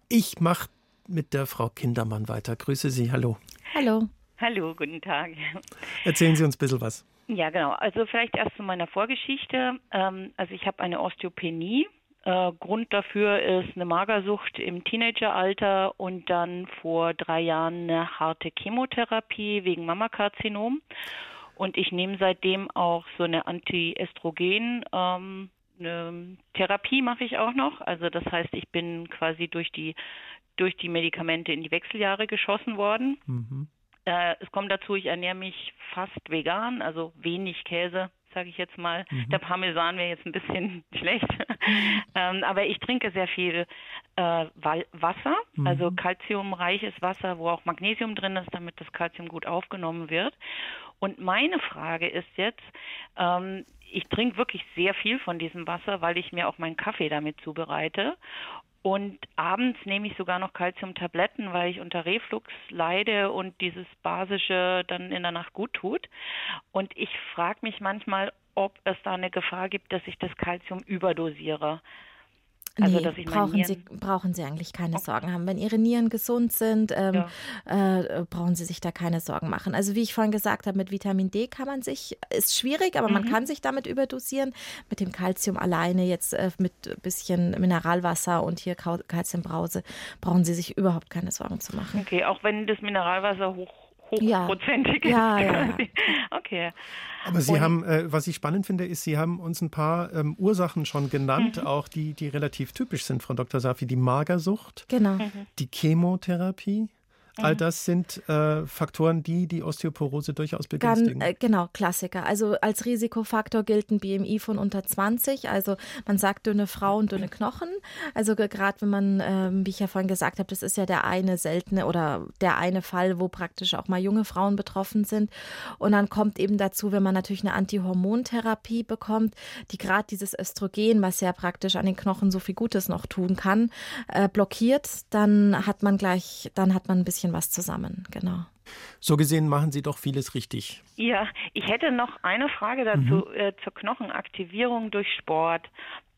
Ich mache mit der Frau Kindermann weiter. Grüße Sie. Hallo. Hallo. Hallo, guten Tag. Erzählen Sie uns ein bisschen was. Ja, genau. Also vielleicht erst zu meiner Vorgeschichte. Ähm, also ich habe eine Osteopenie. Äh, Grund dafür ist eine Magersucht im Teenageralter und dann vor drei Jahren eine harte Chemotherapie wegen Mammakarzinom. Und ich nehme seitdem auch so eine Antiestrogen. Ähm, eine Therapie mache ich auch noch. Also das heißt, ich bin quasi durch die durch die Medikamente in die Wechseljahre geschossen worden. Mhm. Äh, es kommt dazu, ich ernähre mich fast vegan, also wenig Käse, sage ich jetzt mal. Mhm. Der Parmesan wäre jetzt ein bisschen schlecht. ähm, aber ich trinke sehr viel äh, Wasser, Mhm. also kalziumreiches Wasser, wo auch Magnesium drin ist, damit das Kalzium gut aufgenommen wird. Und meine Frage ist jetzt, ähm, ich trinke wirklich sehr viel von diesem Wasser, weil ich mir auch meinen Kaffee damit zubereite. Und abends nehme ich sogar noch Calciumtabletten, weil ich unter Reflux leide und dieses Basische dann in der Nacht gut tut. Und ich frage mich manchmal, ob es da eine Gefahr gibt, dass ich das Calcium überdosiere. Also, nee, brauchen, Sie, brauchen Sie eigentlich keine Sorgen haben. Wenn Ihre Nieren gesund sind, ähm, äh, brauchen Sie sich da keine Sorgen machen. Also wie ich vorhin gesagt habe, mit Vitamin D kann man sich, ist schwierig, aber man Mhm. kann sich damit überdosieren. Mit dem Calcium alleine, jetzt äh, mit ein bisschen Mineralwasser und hier Calciumbrause, brauchen Sie sich überhaupt keine Sorgen zu machen. Okay, auch wenn das Mineralwasser hoch, Ja. hochprozentig Ja, ja, ja. Okay. Aber Sie Und- haben, äh, was ich spannend finde, ist, Sie haben uns ein paar ähm, Ursachen schon genannt, Mhm. auch die, die relativ typisch sind, Frau Dr. Safi. Die Magersucht, Genau. die Chemotherapie. All Mhm. das sind äh, Faktoren, die die Osteoporose durchaus begünstigen. äh, genau, Klassiker. Also als Risikofaktor gilt ein BMI von unter 20. Also man sagt dünne Frauen, dünne Knochen. Also gerade wenn man, ähm, wie ich ja vorhin gesagt habe, das ist ja der eine seltene oder der eine Fall, wo praktisch auch mal junge Frauen betroffen sind. Und dann kommt eben dazu, wenn man natürlich eine Antihormontherapie bekommt, die gerade dieses Östrogen, was ja praktisch an den Knochen so viel Gutes noch tun kann, äh, blockiert, dann hat man gleich, dann hat man ein bisschen was zusammen. Genau. so gesehen machen Sie doch vieles richtig. Ja, ich hätte noch eine Frage dazu äh, zur Knochenaktivierung durch Sport.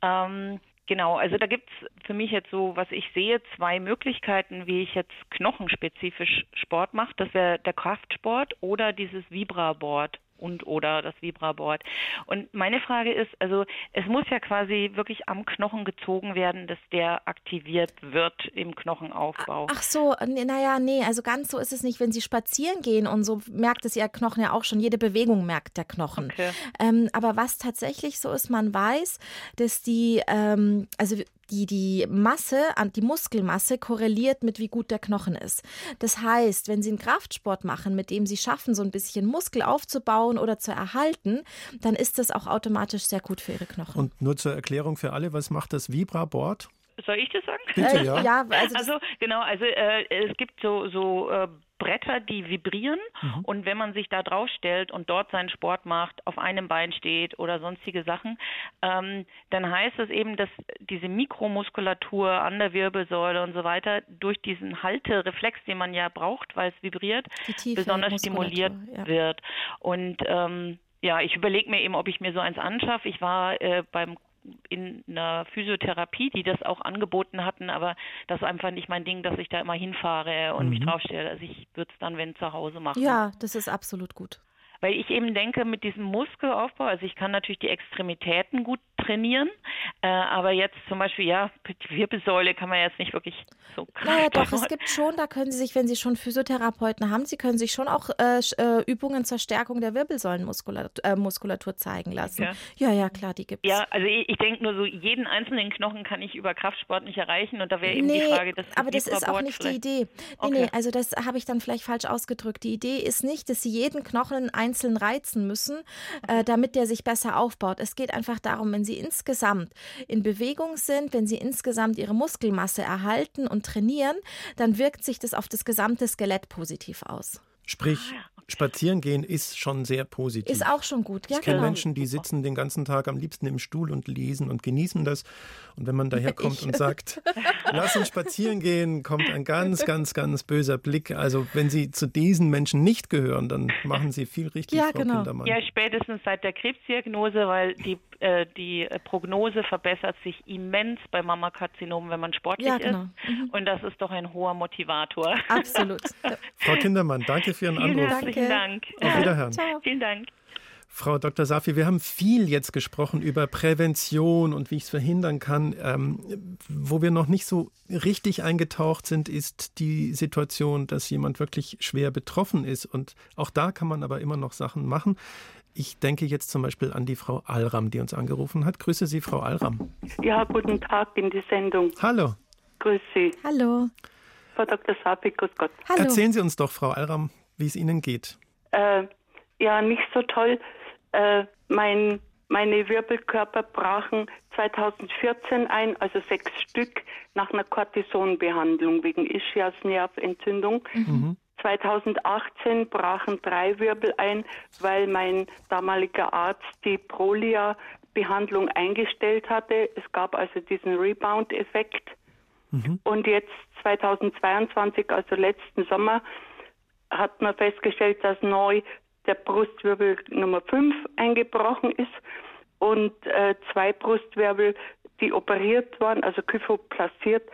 Ähm, genau, also da gibt's für mich jetzt so, was ich sehe, zwei Möglichkeiten, wie ich jetzt knochenspezifisch Sport mache. Das wäre der Kraftsport oder dieses Vibraboard und oder das Vibraboard. Und meine Frage ist, also es muss ja quasi wirklich am Knochen gezogen werden, dass der aktiviert wird im Knochenaufbau. Ach so, naja, nee, also ganz so ist es nicht. Wenn Sie spazieren gehen und so merkt es Ihr Knochen ja auch schon, jede Bewegung merkt der Knochen. Okay. Ähm, aber was tatsächlich so ist, man weiß, dass die, ähm, also die, die Masse, die Muskelmasse korreliert mit wie gut der Knochen ist. Das heißt, wenn Sie einen Kraftsport machen, mit dem Sie schaffen, so ein bisschen Muskel aufzubauen oder zu erhalten, dann ist das auch automatisch sehr gut für Ihre Knochen. Und nur zur Erklärung für alle, was macht das Vibraboard? Soll ich das sagen? Bitte, Äh, ja. ja, also, Also genau, also äh, es gibt so so äh, Bretter, die vibrieren und wenn man sich da drauf stellt und dort seinen Sport macht, auf einem Bein steht oder sonstige Sachen, ähm, dann heißt es eben, dass diese Mikromuskulatur an der Wirbelsäule und so weiter durch diesen Haltereflex, den man ja braucht, weil es vibriert, besonders stimuliert ja. wird. Und ähm, ja, ich überlege mir eben, ob ich mir so eins anschaffe. Ich war äh, beim in einer Physiotherapie, die das auch angeboten hatten, aber das ist einfach nicht mein Ding, dass ich da immer hinfahre und mich draufstelle. Also ich würde es dann, wenn zu Hause machen. ja, das ist absolut gut. Weil ich eben denke, mit diesem Muskelaufbau, also ich kann natürlich die Extremitäten gut trainieren, äh, aber jetzt zum Beispiel, ja, die Wirbelsäule kann man jetzt nicht wirklich so krass Naja, doch, es gibt schon, da können Sie sich, wenn Sie schon Physiotherapeuten haben, Sie können sich schon auch äh, äh, Übungen zur Stärkung der Wirbelsäulenmuskulatur äh, Muskulatur zeigen lassen. Okay. Ja, ja, klar, die gibt's. Ja, also ich, ich denke nur so, jeden einzelnen Knochen kann ich über Kraftsport nicht erreichen und da wäre eben nee, die Frage, dass aber das ist auch nicht die Idee. Nee, Okay. nee, also das habe ich dann vielleicht falsch ausgedrückt. Die Idee ist nicht, dass Sie jeden Knochen einzeln reizen müssen, äh, damit der sich besser aufbaut. Es geht einfach darum, wenn Sie insgesamt in Bewegung sind, wenn Sie insgesamt Ihre Muskelmasse erhalten und trainieren, dann wirkt sich das auf das gesamte Skelett positiv aus. Sprich, Ah, Spazieren gehen ist schon sehr positiv. Ist auch schon gut, ja ich kenne genau. Menschen, die sitzen den ganzen Tag am liebsten im Stuhl und lesen und genießen das. Und wenn man daherkommt und sagt, lass uns spazieren gehen, kommt ein ganz, ganz, ganz böser Blick. Also wenn Sie zu diesen Menschen nicht gehören, dann machen Sie viel richtig, Ja, Frau genau. Kindermann. Ja, spätestens seit der Krebsdiagnose, weil die, äh, die Prognose verbessert sich immens bei Mammakarzinom, wenn man sportlich Ja, genau. ist. Und das ist doch ein hoher Motivator. Absolut. Ja. Frau Kindermann, danke für Ihren Vielen Anruf. herzlichen Dank. Auf Wiederhören. Ciao. Vielen Dank. Frau Dr. Safi, wir haben viel jetzt gesprochen über Prävention und wie ich es verhindern kann. Ähm, wo wir noch nicht so richtig eingetaucht sind, ist die Situation, dass jemand wirklich schwer betroffen ist. Und auch da kann man aber immer noch Sachen machen. Ich denke jetzt zum Beispiel an die Frau Alram, die uns angerufen hat. Grüße Sie, Frau Alram. Ja, guten Tag in die Sendung. Hallo. Grüß Sie. Hallo. Frau Dr. Sapi, grüß Gott. Hallo. Erzählen Sie uns doch, Frau Alram, wie es Ihnen geht. Äh, ja, nicht so toll. Äh, mein, meine Wirbelkörper brachen 2014 ein, also sechs Stück, nach einer Cortisonbehandlung wegen Ischiasnerventzündung. 2018 brachen drei Wirbel ein, weil mein damaliger Arzt die Prolia-Behandlung eingestellt hatte. Es gab also diesen Rebound-Effekt. Und jetzt 2022, also letzten Sommer, hat man festgestellt, dass neu der Brustwirbel Nummer 5 eingebrochen ist und äh, zwei Brustwirbel, die operiert waren, also kyphoplastiert,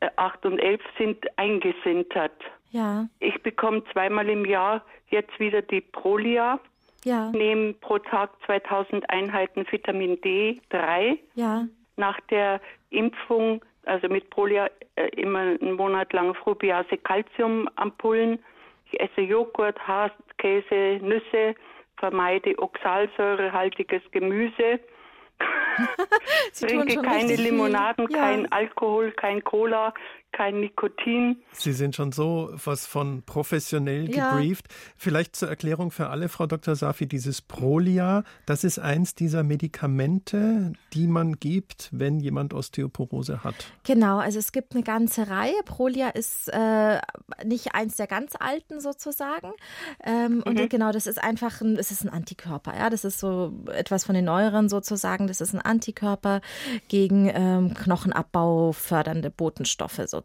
äh, 8 und 11 sind eingesintert. Ja, Ich bekomme zweimal im Jahr jetzt wieder die Prolia, ja, nehme pro Tag 2000 Einheiten Vitamin D3 ja. nach der Impfung, also mit Prolia, äh, immer einen Monat lang Frubiase Calcium-Ampullen. Ich esse Joghurt, Haas, Käse, Nüsse, vermeide oxalsäurehaltiges Gemüse, trinke keine viel. Limonaden, ja. kein Alkohol, kein Cola, kein Nikotin. Sie sind schon so was von professionell Ja. gebrieft. Vielleicht zur Erklärung für alle, Frau Dr. Safi, dieses Prolia, das ist eins dieser Medikamente, die man gibt, wenn jemand Osteoporose hat. Genau, also es gibt eine ganze Reihe. Prolia ist äh, nicht eins der ganz alten sozusagen. Ähm, Und genau, das ist einfach ein, es ist ein Antikörper. Ja, das ist so etwas von den neueren sozusagen. Das ist ein Antikörper gegen ähm, Knochenabbau fördernde Botenstoffe sozusagen.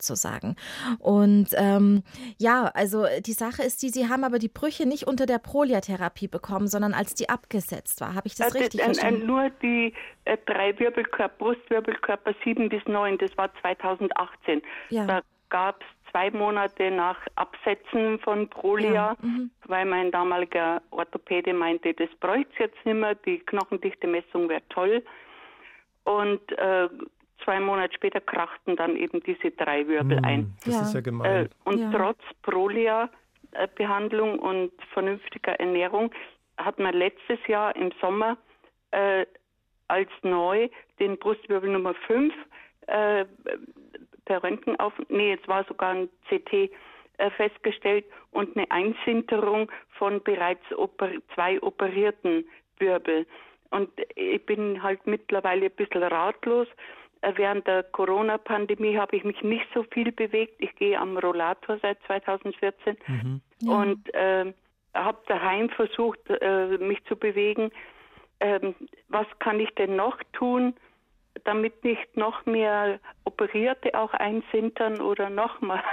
Und ähm, ja, also die Sache ist die, sie haben aber die Brüche nicht unter der Prolia-Therapie bekommen, sondern als die abgesetzt war. Habe ich das Also, richtig äh, äh, verstanden? nur die äh, drei Wirbelkörper, Brustwirbelkörper 7 bis 9, das war 2018. Ja. Da gab es zwei Monate nach Absetzen von Prolia, Ja, mhm. weil mein damaliger Orthopäde meinte, das bräuchte es jetzt nicht mehr, die Knochendichte-Messung wäre toll. Und äh, zwei Monate später krachten dann eben diese drei Wirbel ein. Hm, Das Ja. ist ja Äh, gemein. und Ja. trotz Prolia-Behandlung und vernünftiger Ernährung hat man letztes Jahr im Sommer äh, als neu den Brustwirbel Nummer 5 äh, per Röntgen auf, nee, es war sogar ein CT äh, festgestellt und eine Einsinterung von bereits oper zwei operierten Wirbel. Und ich bin halt mittlerweile ein bisschen ratlos. Äh, Während der Corona-Pandemie habe ich mich nicht so viel bewegt. Ich gehe am Rollator seit 2014 und äh, habe daheim versucht, äh, mich zu bewegen. Ähm, was kann ich denn noch tun, damit nicht noch mehr Operierte auch einsintern oder nochmal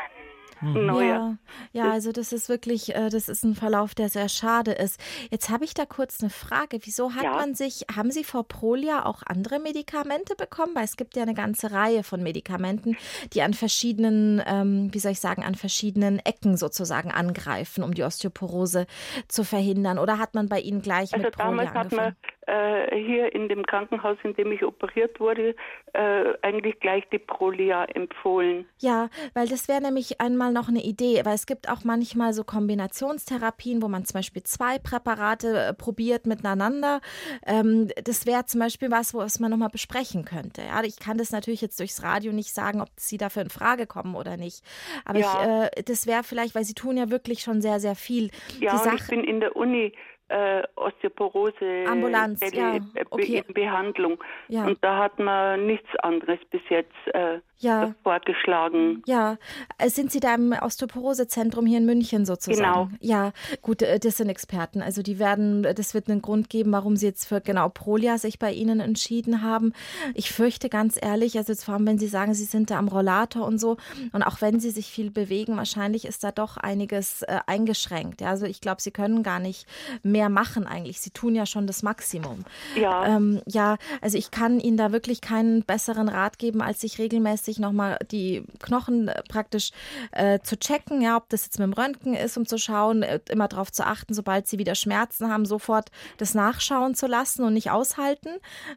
neuer? Ja, ja, also das ist wirklich, äh, das ist ein Verlauf, der sehr schade ist. Jetzt habe ich da kurz eine Frage. Wieso hat Ja. man sich, haben Sie vor Prolia auch andere Medikamente bekommen? Weil es gibt ja eine ganze Reihe von Medikamenten, die an verschiedenen, ähm, wie soll ich sagen, an verschiedenen Ecken sozusagen angreifen, um die Osteoporose zu verhindern. Oder hat man bei Ihnen gleich Also mit Prolia damals hat angefangen? man äh, hier in dem Krankenhaus, in dem ich operiert wurde, äh, eigentlich gleich die Prolia empfohlen. Ja, weil das wäre nämlich einmal noch eine Idee, weil es gibt auch manchmal so Kombinationstherapien, wo man zum Beispiel zwei Präparate äh, probiert miteinander. Ähm, das wäre zum Beispiel was, was man nochmal besprechen könnte. Ja, ich kann das natürlich jetzt durchs Radio nicht sagen, ob Sie dafür in Frage kommen oder nicht. Aber Ja. ich, äh, das wäre vielleicht, weil Sie tun ja wirklich schon sehr, sehr viel. Ja, ich bin in der Uni äh, Osteoporose Ambulanz, Be ja, okay. Behandlung. Ja. Und da hat man nichts anderes bis jetzt äh, Ja. vorgeschlagen. Ja, äh, sind Sie da im Osteoporosezentrum hier in München sozusagen? Genau. Ja, gut, äh, das sind Experten. Also die werden, das wird einen Grund geben, warum Sie jetzt für genau Prolia sich bei Ihnen entschieden haben. Ich fürchte ganz ehrlich, also jetzt vor allem, wenn Sie sagen, Sie sind da am Rollator und so und auch wenn Sie sich viel bewegen, wahrscheinlich ist da doch einiges äh, eingeschränkt. Also ich glaube, Sie können gar nicht mehr machen eigentlich. Sie tun ja schon das Maximum. Ja. Ähm, ja, also ich kann Ihnen da wirklich keinen besseren Rat geben, als sich regelmäßig nochmal die Knochen äh, praktisch äh, zu checken, ja, ob das jetzt mit dem Röntgen ist, um zu schauen, äh, immer darauf zu achten, sobald Sie wieder Schmerzen haben, sofort das nachschauen zu lassen und nicht aushalten,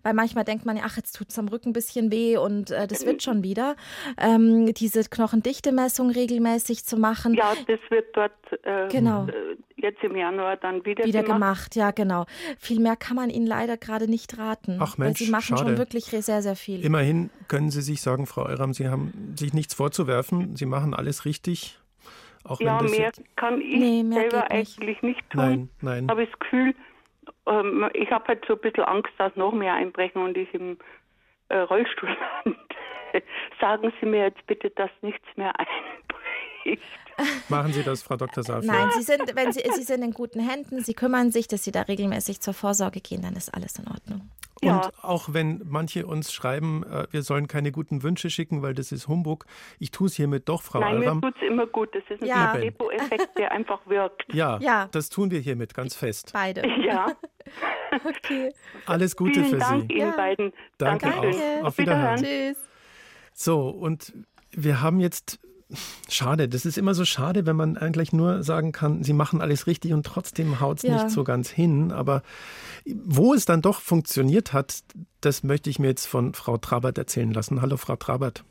weil manchmal denkt man ach, jetzt tut es am Rücken ein bisschen weh und äh, das wird schon wieder. Ähm, diese Knochendichtemessung regelmäßig zu machen. Ja, das wird dort äh, Genau. äh, jetzt im Januar dann wieder, Wieder gemacht. ja, genau. Viel mehr kann man Ihnen leider gerade nicht raten. Ach weil Mensch, Sie machen schade. schon wirklich sehr, sehr viel. Immerhin können Sie sich sagen, Frau Euram, Sie haben sich nichts vorzuwerfen. Sie machen alles richtig. Auch Ja, wenn das mehr kann ich Nee, mehr selber eigentlich nicht tun. Nein, nein. habe ich das Gefühl, ähm, ich habe halt so ein bisschen Angst, dass noch mehr einbrechen und ich im äh, Rollstuhl lande. Sagen Sie mir jetzt bitte, dass nichts mehr einbricht. Machen Sie das, Frau Dr. Saalfeld. Nein, Sie sind, wenn Sie, Sie sind in guten Händen, Sie kümmern sich, dass Sie da regelmäßig zur Vorsorge gehen, dann ist alles in Ordnung. Und Ja. auch wenn manche uns schreiben, äh, wir sollen keine guten Wünsche schicken, weil das ist Humbug, ich tue es hiermit doch, Frau Nein, Alram. mir tut es immer gut. Das ist ein Ja. Placebo-Effekt, der einfach wirkt. Ja, Ja. das tun wir hiermit ganz fest. Beide. Ja, Okay. Alles Gute vielen für Dank Sie. Ihnen Ja. beiden. Danke Dankeschön. auch. Auf Wiederhören. Tschüss. So, und wir haben jetzt, schade, das ist immer so schade, wenn man eigentlich nur sagen kann, sie machen alles richtig und trotzdem haut es Ja. nicht so ganz hin. Aber wo es dann doch funktioniert hat, das möchte ich mir jetzt von Frau Trabert erzählen lassen. Hallo, Frau Trabert.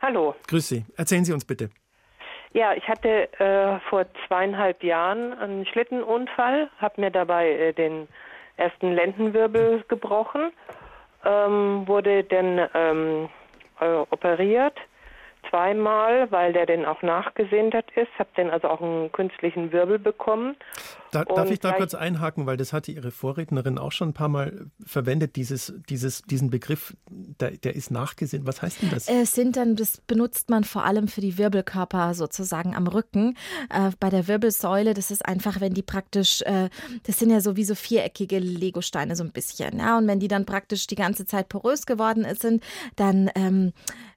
Hallo. Grüß Sie. Erzählen Sie uns bitte. Ja, ich hatte äh, vor zweieinhalb Jahren einen Schlittenunfall, habe mir dabei äh, den ersten Lendenwirbel gebrochen, ähm, wurde dann ähm, äh, operiert zweimal, weil der dann auch nachgesindert ist, habe dann also auch einen künstlichen Wirbel bekommen. Da, darf ich da kurz einhaken, weil das hatte Ihre Vorrednerin auch schon ein paar Mal verwendet, dieses, dieses, diesen Begriff, der, der ist nachgesinnt. Was heißt denn das? Es Äh, sind dann, das benutzt man vor allem für die Wirbelkörper sozusagen am Rücken. Äh, bei der Wirbelsäule, das ist einfach, wenn die praktisch, äh, das sind ja sowieso viereckige Legosteine so ein bisschen, ja. Und wenn die dann praktisch die ganze Zeit porös geworden sind, dann, ähm,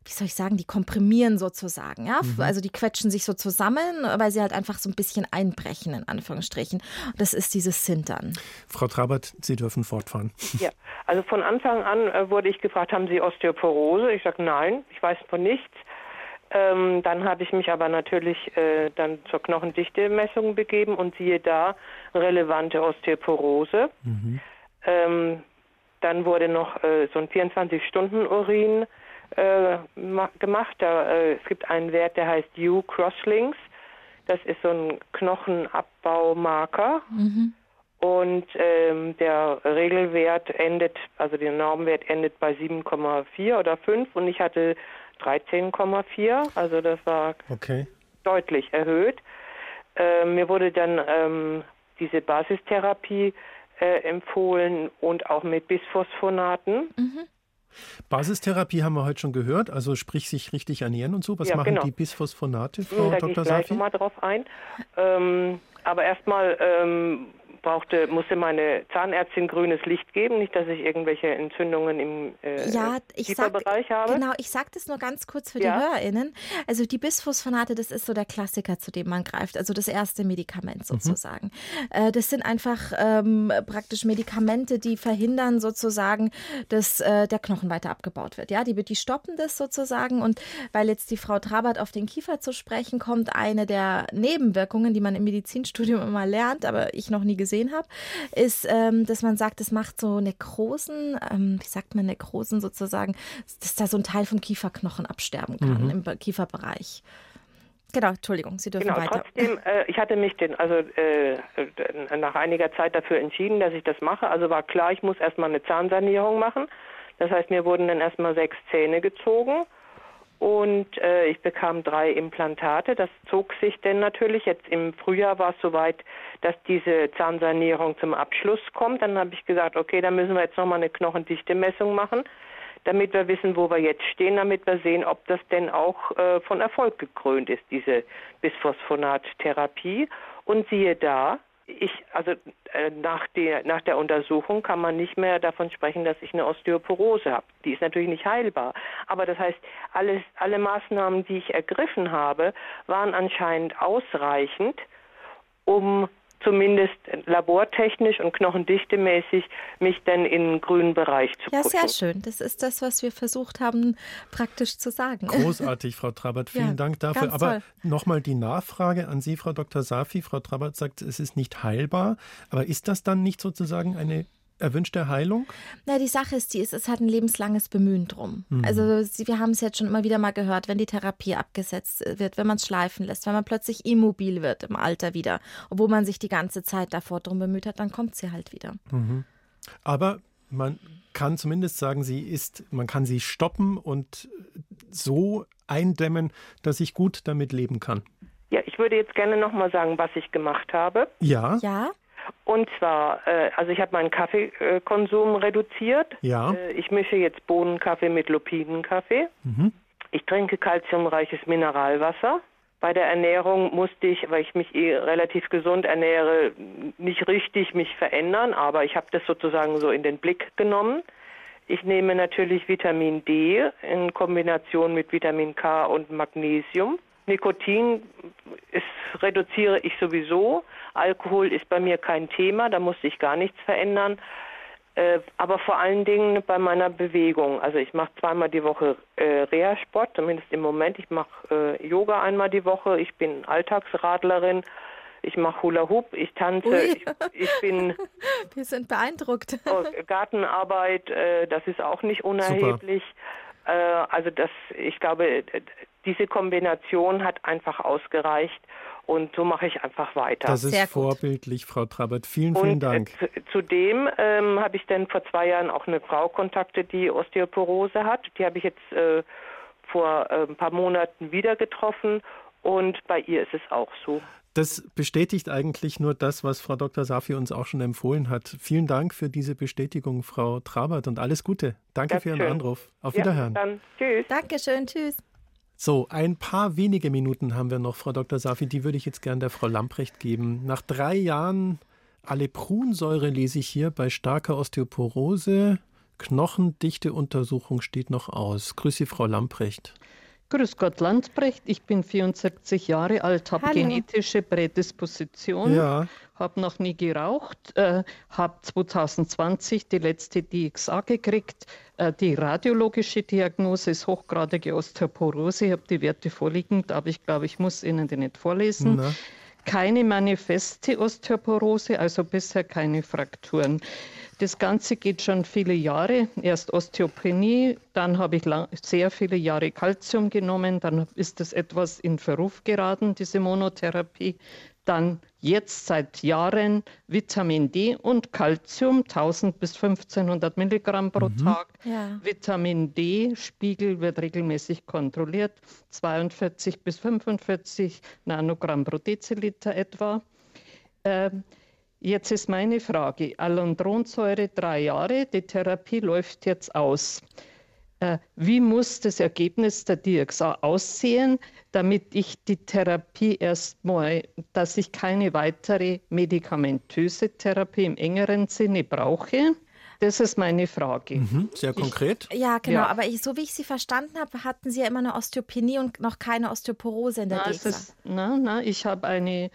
wie soll ich sagen, die komprimieren sozusagen, ja. Also die quetschen sich so zusammen, weil sie halt einfach so ein bisschen einbrechen, in Anführungsstrichen. Das ist dieses Sintern. Frau Trabert, Sie dürfen fortfahren. Ja, also von Anfang an äh, wurde ich gefragt, haben Sie Osteoporose? Ich sage nein, ich weiß von nichts. Ähm, dann habe ich mich aber natürlich äh, dann zur Knochendichtemessung begeben und siehe da relevante Osteoporose. Ähm, dann wurde noch äh, so ein 24-Stunden-Urin äh, ma- gemacht. Da, äh, es gibt einen Wert, der heißt U-Crosslinks. Das ist so ein Knochenabbaumarker. Und ähm, der Regelwert endet, also der Normwert endet bei 7,4 oder 5 und ich hatte 13,4, also das war Okay. deutlich erhöht. Ähm, mir wurde dann ähm, diese Basistherapie äh, empfohlen und auch mit Bisphosphonaten. Basistherapie haben wir heute schon gehört, also sprich sich richtig ernähren und so. Was Ja, machen genau. die Bisphosphonate, Frau da gehe ich Dr. gleich Safi? nochmal drauf ein. Ähm, aber erstmal ähm, brauchte, musste meine Zahnärztin grünes Licht geben, nicht, dass ich irgendwelche Entzündungen im äh, Ja, ich sag, Kieferbereich habe. genau, ich sage das nur ganz kurz für Ja. die HörerInnen. Also die Bisphosphonate, das ist so der Klassiker, zu dem man greift, also das erste Medikament sozusagen. Äh, das sind einfach ähm, praktisch Medikamente, die verhindern sozusagen, dass äh, der Knochen weiter abgebaut wird. Ja, die, die stoppen das sozusagen und weil jetzt die Frau Trabert auf den Kiefer zu sprechen kommt, eine der Nebenwirkungen, die man im Medizinstudium immer lernt, aber ich noch nie gesehen habe, ist, ähm, dass man sagt, das macht so Nekrosen, ähm, wie sagt man Nekrosen sozusagen, dass da so ein Teil vom Kieferknochen absterben kann im Be- Kieferbereich. Genau, Entschuldigung, Sie dürfen Genau, weiter. trotzdem, äh, ich hatte mich den, also äh, nach einiger Zeit dafür entschieden, dass ich das mache. Also war klar, ich muss erstmal eine Zahnsanierung machen. Das heißt, mir wurden dann erstmal sechs Zähne gezogen und äh, ich bekam drei Implantate. Das zog sich denn natürlich. Jetzt im Frühjahr war es soweit, dass diese Zahnsanierung zum Abschluss kommt. Dann habe ich gesagt, okay, dann müssen wir jetzt nochmal eine Knochendichte-Messung machen, damit wir wissen, wo wir jetzt stehen, damit wir sehen, ob das denn auch äh, von Erfolg gekrönt ist, diese Bisphosphonat-Therapie. Und siehe da, ich, also äh, nach, der, nach der Untersuchung kann man nicht mehr davon sprechen, dass ich eine Osteoporose habe. Die ist natürlich nicht heilbar. Aber das heißt, alles, alle Maßnahmen, die ich ergriffen habe, waren anscheinend ausreichend, um zumindest labortechnisch und knochendichtemäßig mich dann in den grünen Bereich zu Ja, pushen. sehr schön. Das ist das, was wir versucht haben, praktisch zu sagen. Großartig, Frau Trabert. Vielen Ja, Dank dafür. Aber nochmal die Nachfrage an Sie, Frau Dr. Safi. Frau Trabert sagt, es ist nicht heilbar. Aber ist das dann nicht sozusagen eine erwünschte Heilung? Na, die Sache ist die, es ist halt ein lebenslanges Bemühen drum. Mhm. Also Sie- wir haben es jetzt schon immer wieder mal gehört, wenn die Therapie abgesetzt wird, wenn man es schleifen lässt, wenn man plötzlich immobil wird im Alter wieder, obwohl man sich die ganze Zeit davor drum bemüht hat, dann kommt sie halt wieder. Mhm. Aber man kann zumindest sagen, sie ist, man kann sie stoppen und so eindämmen, dass ich gut damit leben kann. Ja, ich würde jetzt gerne nochmal sagen, was ich gemacht habe. Ja, Ja, Und zwar, äh, also ich habe meinen Kaffeekonsum reduziert. Ja. Äh, ich mische jetzt Bohnenkaffee mit Lupinenkaffee. Mhm. Ich trinke kalziumreiches Mineralwasser. Bei der Ernährung musste ich, weil ich mich eh relativ gesund ernähre, nicht richtig mich verändern, aber ich habe das sozusagen so in den Blick genommen. Ich nehme natürlich Vitamin D in Kombination mit Vitamin K und Magnesium. Nikotin ist, reduziere ich sowieso. Alkohol ist bei mir kein Thema, da musste ich gar nichts verändern. Äh, aber vor allen Dingen bei meiner Bewegung. Also ich mache zweimal die Woche äh, Reha-Sport, zumindest im Moment. Ich mache äh, Yoga einmal die Woche. Ich bin Alltagsradlerin. Ich mache Hula Hoop. Ich tanze. Ich, ich bin wir sind beeindruckt. oh, Gartenarbeit. Äh, das ist auch nicht unerheblich. Äh, also das, ich glaube, diese Kombination hat einfach ausgereicht. Und so mache ich einfach weiter. das ist Sehr gut. vorbildlich, Frau Trabert. Vielen, vielen Und Dank. äh, zu- zudem ähm, habe ich dann vor zwei Jahren auch eine Frau kontaktet, die Osteoporose hat. Die habe ich jetzt äh, vor äh, ein paar Monaten wieder getroffen und bei ihr ist es auch so. Das bestätigt eigentlich nur das, was Frau Dr. Safi uns auch schon empfohlen hat. Vielen Dank für diese Bestätigung, Frau Trabert, und alles Gute. Danke für Ihren. Anruf. Auf Ja, Wiederhören. dann tschüss. Dankeschön, tschüss. So, ein paar wenige Minuten haben wir noch, Frau Dr. Safi. Die würde ich jetzt gern der Frau Lamprecht geben. Nach drei Jahren Allepronsäure lese ich hier bei starker Osteoporose. Knochendichteuntersuchung steht noch aus. Grüße, Frau Lamprecht. Grüß Gott, Landbrecht. Ich bin 74 Jahre alt, habe genetische Prädisposition, Ja, habe noch nie geraucht, äh, habe 2020 die letzte DXA gekriegt. Äh, die radiologische Diagnose ist hochgradige Osteoporose. Ich habe die Werte vorliegend, aber ich glaube, ich muss Ihnen die nicht vorlesen. na, Keine manifeste Osteoporose, also bisher keine Frakturen. Das Ganze geht schon viele Jahre. Erst Osteopenie, dann habe ich sehr viele Jahre Kalzium genommen, dann ist es etwas in Verruf geraten, diese Monotherapie. Dann jetzt seit Jahren Vitamin D und Kalzium, 1000 bis 1500 Milligramm pro Tag. Ja. Vitamin D-Spiegel wird regelmäßig kontrolliert, 42 bis 45 Nanogramm pro Deziliter etwa. Ähm, jetzt ist meine Frage, Alendronsäure drei Jahre, die Therapie läuft jetzt aus. Äh, wie muss das Ergebnis der DXA aussehen, damit ich die Therapie erstmal, dass ich keine weitere medikamentöse Therapie im engeren Sinne brauche? Das ist meine Frage. mhm, sehr konkret. Ja, genau. Ja. Aber ich, so wie ich Sie verstanden habe, hatten Sie ja immer eine Osteopenie und noch keine Osteoporose in der Na, DXA. ist, na, na, ich habe eine,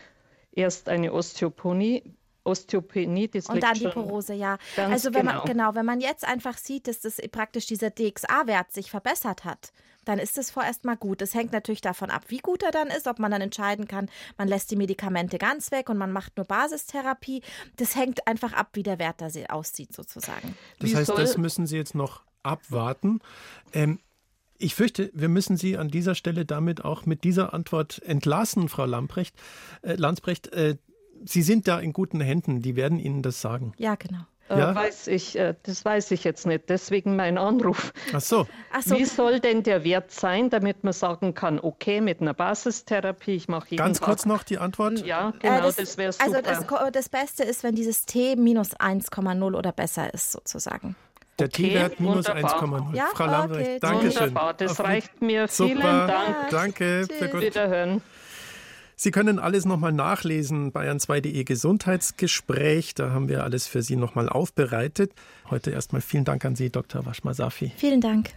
erst eine Osteopenie, Osteopenie, das Und liegt dann die schon- Porose, ja. Also wenn man genau. genau, wenn man jetzt einfach sieht, dass das praktisch dieser DXA-Wert sich verbessert hat, dann ist das vorerst mal gut. Es hängt natürlich davon ab, wie gut er dann ist, ob man dann entscheiden kann, man lässt die Medikamente ganz weg und man macht nur Basistherapie. Das hängt einfach ab, wie der Wert da aussieht sozusagen. Das Wie heißt, das müssen Sie jetzt noch abwarten. Ähm, ich fürchte, wir müssen Sie an dieser Stelle damit auch mit dieser Antwort entlassen, Frau Lamprecht. Äh, Landsbrecht, äh, Sie sind da in guten Händen. Die werden Ihnen das sagen. Ja, genau. Äh, Ja? weiß ich, äh, das weiß ich jetzt nicht, deswegen mein Anruf. Ach so. Ach so. Wie soll denn der Wert sein, damit man sagen kann, okay, mit einer Basistherapie, ich mache jeden Ganz Tag. kurz noch die Antwort. Ja, genau, Äh, das, wäre super. Also das, das Beste ist, wenn dieses T minus 1,0 oder besser ist, sozusagen. Der Okay, T-Wert minus wunderbar. 1,0. Ja, Frau okay, Lambrecht, Dankeschön. Wunderbar, das Auf reicht mir. Vielen Super, Dank. danke. Für gut. Wiederhören. Sie können alles nochmal nachlesen, bayern2.de Gesundheitsgespräch. Da haben wir alles für Sie nochmal aufbereitet. Heute erstmal vielen Dank an Sie, Dr. Waschmasafi. Vielen Dank.